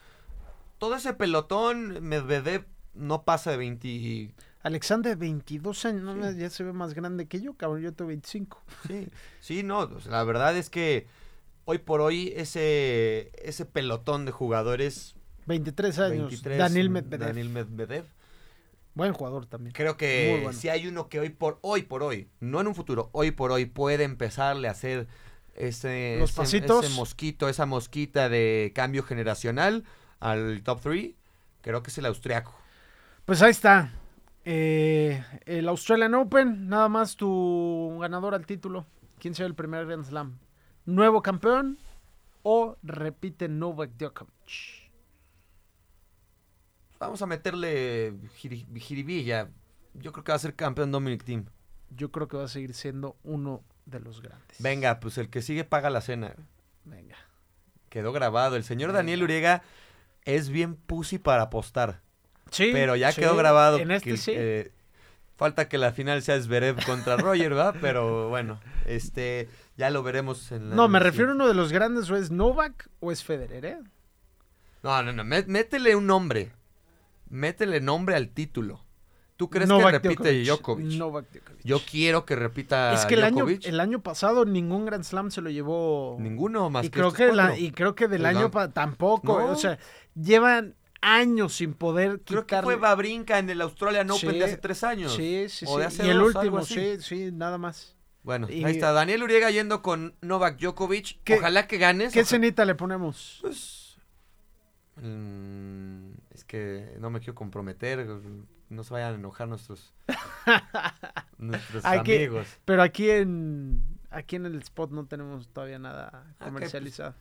Todo ese pelotón, Medvedev no pasa de 20. Alexander, 22 años. no ya se ve más grande que yo, cabrón. Yo tengo 25. Sí, sí, no. la verdad es que hoy por hoy ese, ese pelotón de jugadores. 23 años. 23, Daniel Medvedev. Daniel Medvedev Buen jugador también. Creo que bueno. si hay uno que hoy por hoy por hoy, no en un futuro, hoy por hoy puede empezarle a hacer ese, Los ese- pasitos. ese mosquito, esa mosquita de cambio generacional al top 3, creo que es el austriaco. Pues ahí está. Eh, el Australian Open, nada más tu ganador al título. ¿Quién será el primer Grand Slam? ¿Nuevo campeón o repite Novak Djokovic? vamos a meterle jiri- jiribilla. Yo creo que va a ser campeón Dominic Team. Yo creo que va a seguir siendo uno de los grandes. Venga, pues el que sigue paga la cena. Venga. Quedó grabado. El señor Venga. Daniel Uriega es bien pussy para apostar. Sí. pero ya sí, quedó grabado. En este que, sí. eh, falta que la final sea Zverev contra Roger, ¿verdad? Pero bueno, este ya lo veremos en la no, me refiero a uno de los grandes, o es Novak o es Federer, ¿eh? No, no, no, mé- métele un nombre. Métele nombre al título. ¿Tú crees Novak que repite Djokovic. Djokovic? Novak Djokovic. Yo quiero que repita es que el año, el año pasado ningún Grand Slam se lo llevó. Ninguno más y que creo que la- y creo que del Pues año no. pa- tampoco. No. O sea, llevan años sin poder Creo que fue Babrinka en el Australian Open Sí, de hace tres años. Sí, sí, O de sí. hace Y el dos, último, sí, sí, nada más. Bueno, Y- ahí está. Daniel Uriega yendo con Novak Djokovic. ¿Qué- Ojalá que ganes. ¿Qué cenita le ponemos? Pues. mm, es que no me quiero comprometer. No se vayan a enojar nuestros. nuestros amigos. Pero aquí en aquí en el spot no tenemos todavía nada pues, comercializado.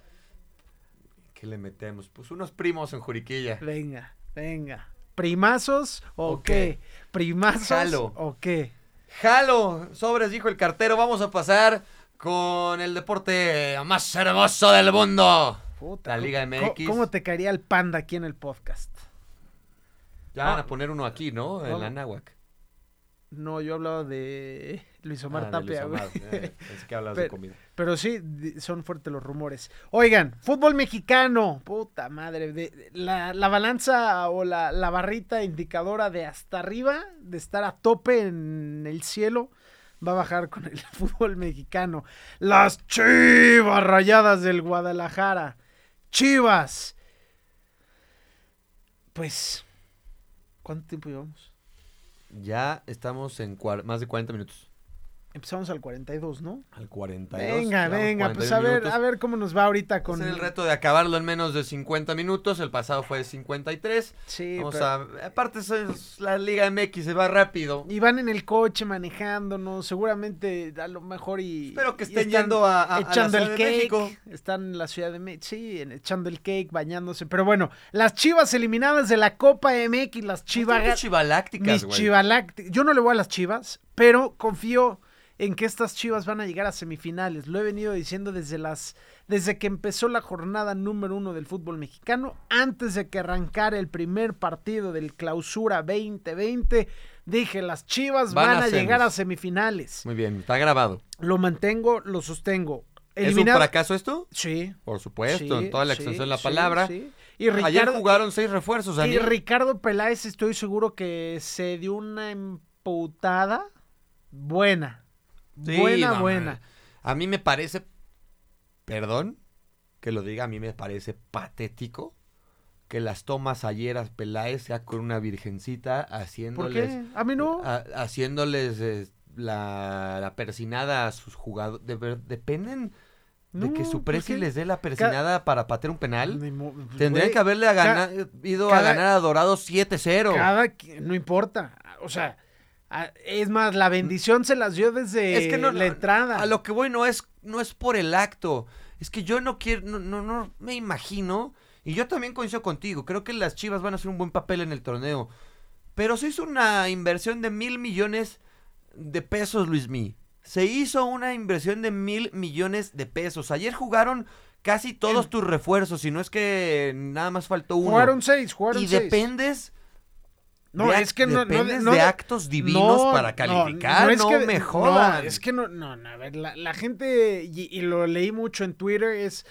¿Qué le metemos? Pues unos primos en Juriquilla. Venga, venga. ¿Primazos o qué? ¿Primazos Jalo. o qué? Jalo, sobres, dijo el cartero. Vamos a pasar con el deporte más hermoso del mundo. Puta, La ¿cómo- Liga MX. ¿Cómo te caería el panda aquí en el podcast? Ya van Ah. a poner uno aquí, ¿no? En la náhuac. No, yo hablaba de Luis Omar Ah, Tapia, güey. Omar, eh, que hablabas de comida. Pero sí, son fuertes los rumores. Oigan, fútbol mexicano. Puta madre. de- la, la balanza o la, la barrita indicadora de hasta arriba, de estar a tope en el cielo, va a bajar con el fútbol mexicano. Las chivas rayadas del Guadalajara. Chivas. Pues, ¿cuánto tiempo llevamos? Ya estamos en más de 40 minutos. Empezamos al 42, ¿no? Al 42. Venga, venga, pues 41 a ver, minutos. a ver cómo nos va ahorita con ser el reto de acabarlo en menos de 50 minutos. El pasado fue 53. Sí, Vamos pero- a. Aparte, es la Liga MX se va rápido. Y van en el coche manejándonos, seguramente a lo mejor y... Espero que estén están yendo a, a- a la echando Ciudad el de cake, México. están en la Ciudad de México, sí, echando el cake, bañándose, pero bueno, las chivas eliminadas de la Copa MX, las chivas, Chivas chivalácticas, mis chivalácticas, yo no le voy a las chivas, pero confío en que estas chivas van a llegar a semifinales, lo he venido diciendo desde las, desde que empezó la jornada número uno del fútbol mexicano, antes de que arrancara el primer partido del clausura 2020, dije, las chivas Van van, a a, llegar a semifinales. Muy bien, está grabado. Lo mantengo, lo sostengo. ¿Es un fracaso esto? Sí. Por supuesto, sí, en toda la sí, extensión de la palabra. sí. Y Ayer jugaron seis refuerzos, y. Ricardo Peláez estoy seguro que se dio una emputada buena. Sí, buena, no, buena. A mí me parece, perdón que lo diga, a mí me parece patético que las tomas ayer a Peláez sea con una virgencita ¿Por haciéndoles, qué? A mí no. a- haciéndoles eh, la, la persinada a sus jugadores. De dependen de que su ¿por presi qué? les dé la persinada para patear un penal. Pues, Tendrían que haberle a ido a ganar a Dorado 7-0. Cada qui- no importa. O sea, es más, la bendición se las dio desde es que no, la entrada. A lo que voy no es, no es por el acto. Es que yo no quiero, no, no, no me imagino. Y yo también coincido contigo. Creo que las Chivas van a hacer un buen papel en el torneo. Pero se hizo una inversión de mil millones de pesos, Luismi. Se hizo una inversión de mil millones de pesos. Ayer jugaron casi todos tus refuerzos. Si no es que nada más faltó uno. Jugaron seis, jugaron y seis. dependes. No, de es que no, no, no de actos divinos No, para calificar. No, es que- me no, jodan. es que no, no, a ver, la, la gente, y, y lo leí mucho en Twitter, es.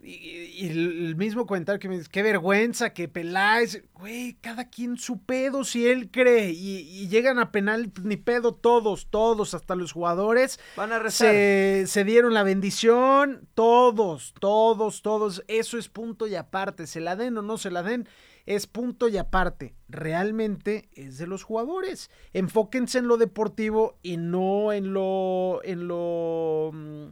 Y, y el mismo comentario que me dice, qué vergüenza que Peláez, güey, cada quien su pedo si él cree, y, y llegan a penal, ni pedo todos, todos, hasta los jugadores, Van a rezar. se, se dieron la bendición, todos, todos, todos, eso es punto y aparte, se la den o no se la den, es punto y aparte, realmente es de los jugadores, enfóquense en lo deportivo y no en lo, en lo... mm,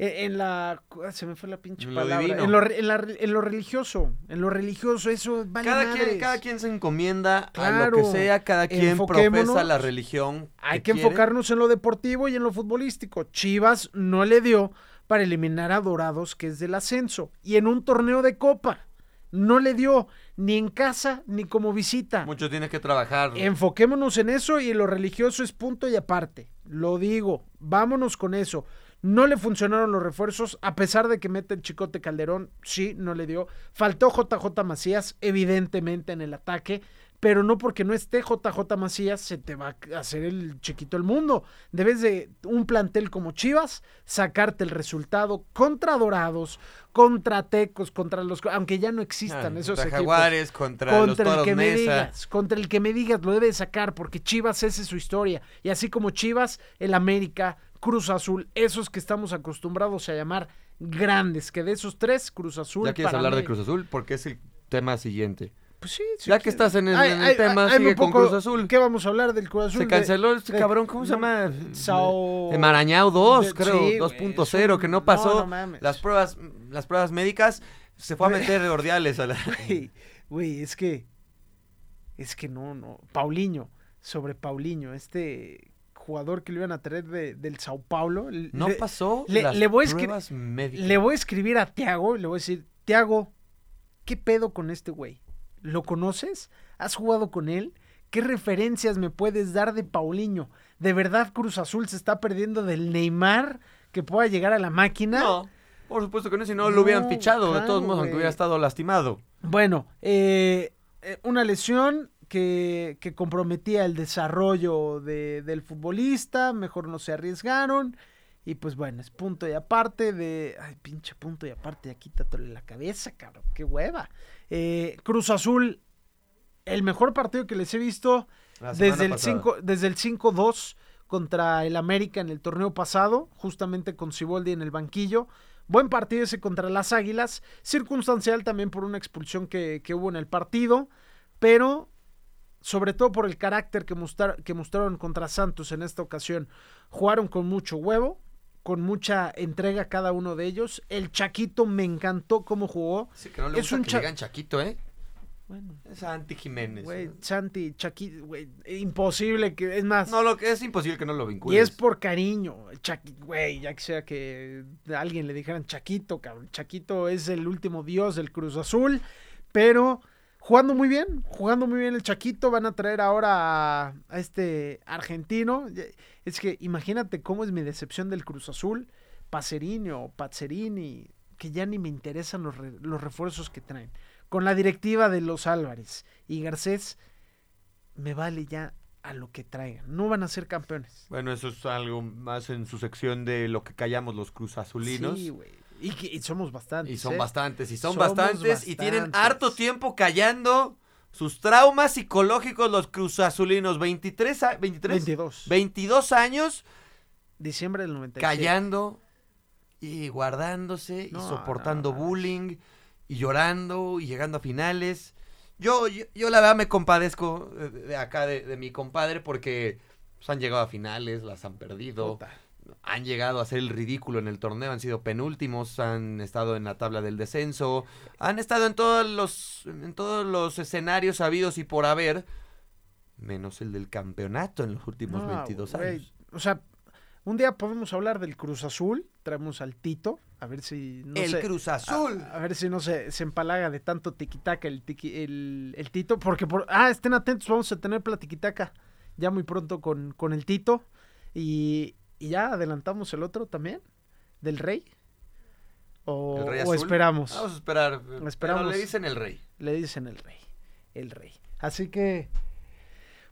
En en la. Se me fue la pinche En palabra. En lo, en, la- en lo religioso. En lo religioso, eso vale cada, quien, madres. cada quien se encomienda a Claro. lo que sea, cada quien profesa la religión. Hay que enfocarnos en lo deportivo y en lo futbolístico. Chivas no le dio para eliminar a Dorados, que es del ascenso, y en un torneo de copa. No le dio ni en casa ni como visita. Mucho tiene que trabajar. Enfoquémonos en eso y lo religioso es punto y aparte. Lo digo, vámonos con eso. No le funcionaron los refuerzos, a pesar de que mete el Chicote Calderón, sí, no le dio. Faltó JJ Macías, evidentemente, en el ataque pero no porque no esté JJ Macías se te va a hacer el chiquito el mundo. Debes de un plantel como Chivas sacarte el resultado contra Dorados, contra Tecos, contra los aunque ya no existan Ah, esos contra equipos. Jaguares, contra, los el Toros que me digas, contra el que me digas lo debe de sacar porque Chivas esa es su historia y así como Chivas, el América, Cruz Azul, esos que estamos acostumbrados a llamar grandes, que de esos tres Cruz Azul Ya quieres para hablar de Cruz Azul porque es el tema siguiente. Pues sí, sí Ya que estás en el, Ay, en el ay, tema, ay, sigue con poco- Cruz Azul. ¿Qué vamos a hablar del Cruz Azul? Se De- canceló este de- cabrón, ¿cómo se llama? Sao- De Marañao 2, de- creo, sí, güey, 2.0, es que no pasó no, no mames. las pruebas las pruebas médicas, se fue a meter ordiales a la... Güey, güey, es que. Es que no, no. Paulinho, sobre Paulinho, este jugador que le iban a traer de- del Sao Paulo. No le- pasó le- las le voy pruebas médicas. Le voy a escribir a Tiago y le voy a decir: Tiago, ¿qué pedo con este güey? ¿Lo conoces? ¿Has jugado con él? ¿Qué referencias me puedes dar de Paulinho? ¿De verdad Cruz Azul se está perdiendo del Neymar que pueda llegar a la máquina? No, por supuesto que no, si no lo hubieran fichado, de todos modos, aunque hubiera estado lastimado. Bueno, eh, eh, una lesión que, que comprometía el desarrollo de- del futbolista, mejor no se arriesgaron. Y pues bueno, es punto y aparte de... Ay, pinche punto y aparte, ya quítatelo la cabeza, cabrón, qué hueva. Eh, Cruz Azul, el mejor partido que les he visto desde el. 5, desde el 5-2 contra el América en el torneo pasado, justamente con Ciboldi en el banquillo. Buen partido ese contra las Águilas, circunstancial también por una expulsión que, que hubo en el partido, pero sobre todo por el carácter que, mostrar- que mostraron contra Santos en esta ocasión. Jugaron con mucho huevo, con mucha entrega cada uno de ellos. El Chaquito me encantó cómo jugó. Sí, que no le Es gusta un que cha- digan Chaquito, ¿eh? Bueno, Es Anti Jiménez. güey. Santi, Chaquito, güey, imposible que, es más, No, lo que es imposible que no lo y vincules. es por cariño, el Chaqui- güey, ya que sea que a alguien le dijeran Chaquito, cabrón, Chaquito es el último dios del Cruz Azul, pero jugando muy bien, jugando muy bien el Chaquito, van a traer ahora a, a este argentino, es que imagínate cómo es mi decepción del Cruz Azul, Pacerini o Pazzerini, que ya ni me interesan los, re- los refuerzos que traen. Con la directiva de los Álvarez y Garcés, me vale ya a lo que traigan. No van a ser campeones. Bueno, eso es algo más en su sección de lo que callamos los cruzazulinos. Sí, güey. Y, y somos bastantes. y son ¿eh? bastantes, y son bastantes, y tienen harto tiempo callando sus traumas psicológicos los cruzazulinos. 23, a- 23 22. 22 años Diciembre del 97. callando y guardándose y soportando no, no. bullying y llorando y llegando a finales. Yo, yo, yo la verdad me compadezco de, de acá de, de mi compadre porque pues, han llegado a finales, las han perdido, Puta. Han llegado a hacer el ridículo en el torneo, han sido penúltimos, han estado en la tabla del descenso, han estado en todos los, en todos los escenarios habidos y por haber, menos el del campeonato en los últimos No, 22 güey. años. O sea, un día podemos hablar del Cruz Azul. Traemos al Tito. A ver si. No el se- Cruz Azul. A, a ver si no se, se empalaga de tanto tiquitaca el, tiqui- el, el Tito. Porque, por, ah, estén atentos, vamos a tener platiquitaca ya muy pronto con, con el Tito. Y, y ya adelantamos el otro también, del Rey. O, ¿El Rey o Azul? esperamos. Vamos a esperar. Esperamos. Pero le dicen el rey. Le dicen el Rey. El Rey. Así que.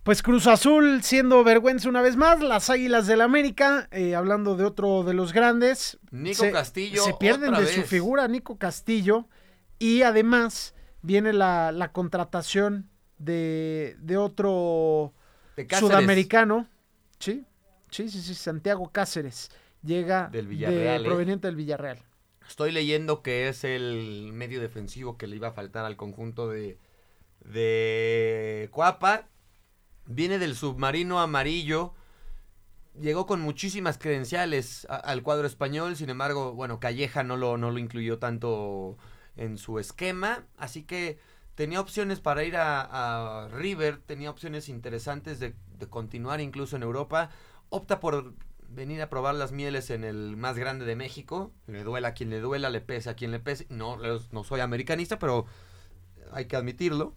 Pues Cruz Azul siendo vergüenza una vez más, las Águilas del América, eh, hablando de otro de los grandes, Nico se- Castillo. se pierden otra de su figura Nico Castillo y además viene la, la contratación de, de otro De sudamericano, sí, sí, sí, sí, Santiago Cáceres llega Del Villarreal, de- ¿eh? proveniente del Villarreal. Estoy leyendo que es el medio defensivo que le iba a faltar al conjunto de, de Cuapa. Viene del submarino amarillo. Llegó con muchísimas credenciales a- al cuadro español. Sin embargo, bueno, Calleja no lo, no lo incluyó tanto en su esquema. Así que tenía opciones para ir a, a River. Tenía opciones interesantes de, de continuar incluso en Europa. Opta por venir a probar las mieles en el más grande de México. Le duela a quien le duela, le pese a quien le pese. No, no soy americanista, pero hay que admitirlo.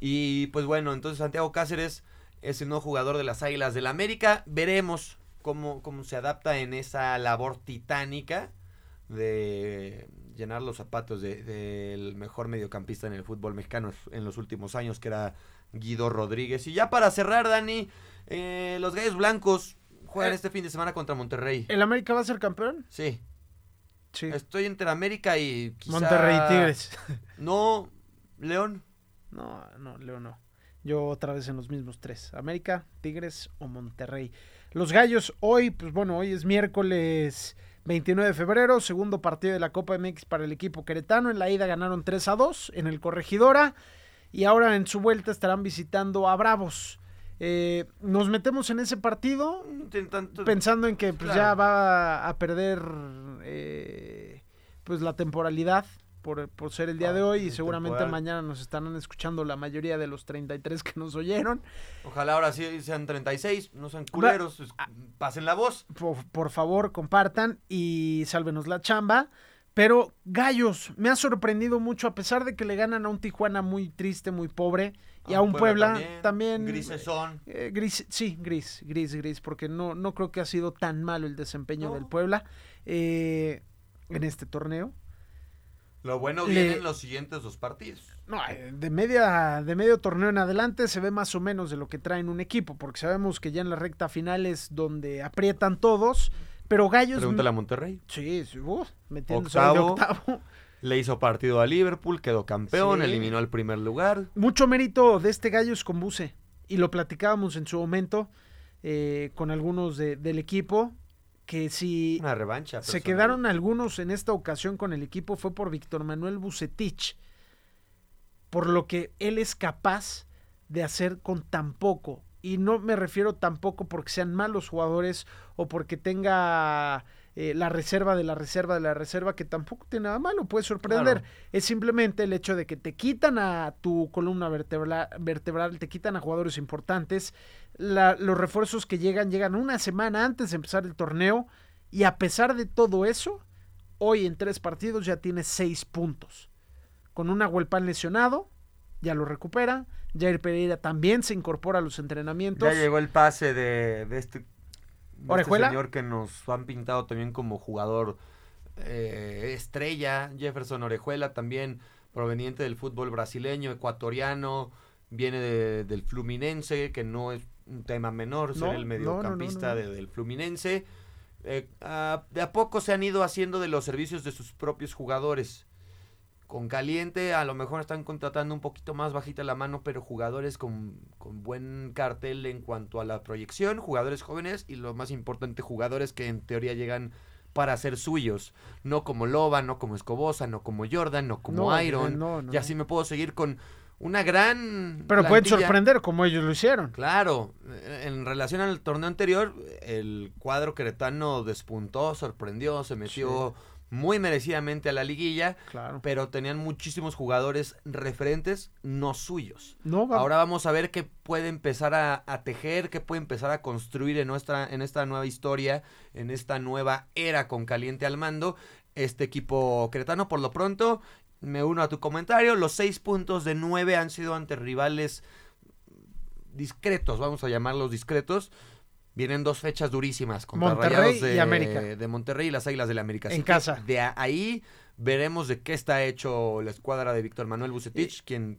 Y pues bueno, entonces Santiago Cáceres es el nuevo jugador de las Águilas del América. Veremos cómo, cómo se adapta en esa labor titánica de llenar los zapatos del de, mejor mediocampista en el fútbol mexicano en los últimos años, que era Guido Rodríguez. Y ya para cerrar, Dani, eh, los Gallos Blancos juegan Eh. este fin de semana contra Monterrey. ¿El América va a ser campeón? Sí, Sí. estoy entre América y quizá... Monterrey Tigres. No, León. No, no, Leo no. Yo otra vez en los mismos tres. América, Tigres o Monterrey. Los Gallos hoy, pues bueno, hoy es miércoles 29 de febrero, segundo partido de la Copa MX para el equipo queretano. En la ida ganaron 3 a 2 en el Corregidora y ahora en su vuelta estarán visitando a Bravos. Eh, nos metemos en ese partido pensando en que pues, Claro. ya va a perder eh, pues la temporalidad por, por ser el día de Ah, hoy y seguramente temporal. mañana nos estarán escuchando la mayoría de los 33 que nos oyeron. Ojalá ahora sí sean 36, no sean culeros, es- pasen la voz. Por, por favor, compartan y sálvenos la chamba. Pero Gallos, me ha sorprendido mucho a pesar de que le ganan a un Tijuana muy triste, muy pobre y a un Puebla, también, Grises son. Eh, gris, sí, gris, gris, gris, porque no, no creo que ha sido tan malo el desempeño No. del Puebla eh, en este torneo. Lo bueno Le- vienen los siguientes dos partidos. No, eh, de media, de medio torneo en adelante se ve más o menos de lo que traen un equipo, porque sabemos que ya en la recta final es donde aprietan todos, pero Gallos Pregúntale a Monterrey. sí, sí, uh, metiéndose de Octavo. octavo. Le hizo partido a Liverpool, quedó campeón, Sí. eliminó al primer lugar. Mucho mérito de este Gallos con Buse. Y lo platicábamos en su momento eh, con algunos de- del equipo. Que si Una revancha. se quedaron algunos en esta ocasión con el equipo fue por Víctor Manuel Bucetich. Por lo que él es capaz de hacer con tan poco. Y no me refiero tampoco porque sean malos jugadores o porque tenga eh, la reserva de la reserva de la reserva, que tampoco tiene nada malo, puede sorprender. Claro. Es simplemente el hecho de que te quitan a tu columna vertebral, vertebral te quitan a jugadores importantes. La- los refuerzos que llegan, llegan una semana antes de empezar el torneo. Y a pesar de todo eso, hoy en tres partidos ya tiene seis puntos. Con un Agüelpan lesionado, ya lo recupera. Jair Pereira también se incorpora a los entrenamientos. Ya llegó el pase de, de este, de este ¿Orejuela? señor que nos han pintado también como jugador eh, estrella. Jefferson Orejuela también proveniente del fútbol brasileño, ecuatoriano. Viene de- del Fluminense, que no es un tema menor, ser No, el no, no, mediocampista de- del Fluminense. Eh, ah, de a poco se han ido haciendo de los servicios de sus propios jugadores. Con caliente, a lo mejor están contratando un poquito más bajita la mano, pero jugadores con, con buen cartel en cuanto a la proyección, jugadores jóvenes y lo más importante, jugadores que en teoría llegan para ser suyos. No como Loba, no como Escobosa, no como Jordan, no como No, Iron. no, no, y así me puedo seguir con una gran. Pero pueden sorprender como ellos lo hicieron. Claro, eh, en relación al torneo anterior, el cuadro queretano despuntó, sorprendió, se metió muy merecidamente a la liguilla, Claro. pero tenían muchísimos jugadores referentes no suyos. No, va- Ahora vamos a ver qué puede empezar a, a tejer, qué puede empezar a construir en nuestra, en esta nueva historia, en esta nueva era con caliente al mando, este equipo cretano. Por lo pronto, me uno a tu comentario. Los seis puntos de nueve han sido ante rivales discretos, vamos a llamarlos discretos. Vienen dos fechas durísimas contra Monterrey Rayados de, y América. de Monterrey y las Águilas del América. En Así casa. De ahí veremos de qué está hecho la escuadra de Víctor Manuel Bucetich, quien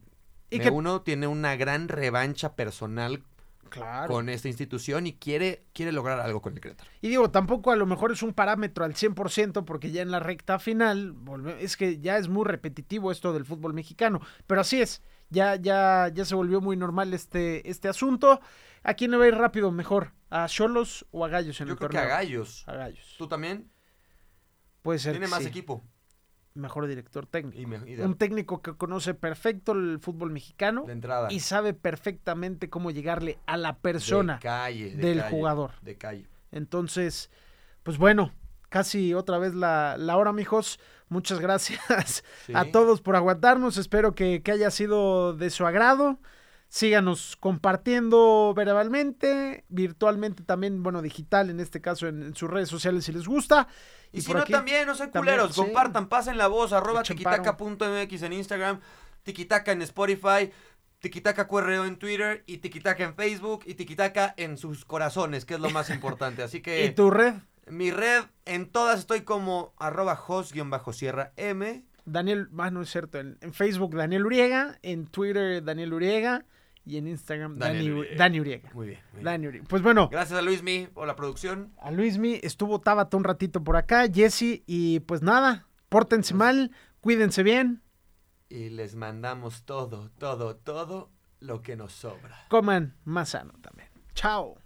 y que- uno tiene una gran revancha personal Claro. con esta institución y quiere, quiere lograr algo con el Querétaro. Y digo, tampoco a lo mejor es un parámetro al 100% porque ya en la recta final, volve- es que ya es muy repetitivo esto del fútbol mexicano, pero así es, ya, ya, ya se volvió muy normal este, este asunto. ¿A quién le va a ir rápido mejor? ¿A Cholos o a Gallos en Yo el creo que a Gallos. A Gallos. ¿Tú también? Puede ser Tiene que más sí. equipo. Mejor director técnico. Y, me- y de, Un técnico que conoce perfecto el fútbol mexicano de entrada. y sabe perfectamente cómo llegarle a la de persona calle, de del calle, jugador. De calle. Entonces, pues bueno, casi otra vez la, la hora, mijos. Muchas gracias Sí. a todos por aguantarnos. Espero que, que haya sido de su agrado. Síganos compartiendo verbalmente, virtualmente también, bueno, digital en este caso en, en sus redes sociales si les gusta. Y, si por no, aquí también, no sean también, culeros, sí. compartan, pasen la voz, arroba Echen chiquitaca.mx en Instagram. Tiquitaca en Spotify, Tiquitaca QRO en Twitter y Tiquitaca en Facebook y Tiquitaca en sus corazones, que es lo más importante. Así que... ¿Y tu red? Mi red, en todas estoy como arroba host-sierra M. Daniel, ah, no es cierto, en, en Facebook Daniel Uriega, en Twitter Daniel Uriega y en Instagram Dani, Uriega. Dani Uriega. Muy bien. muy. Dani Uriega. Pues bueno, Gracias a Luismi por la producción. a Luismi estuvo Tabata un ratito por acá, Jesse, y pues nada, pórtense mal, cuídense bien, Y les mandamos todo, todo, todo lo que nos sobra. coman más sano también. Chao.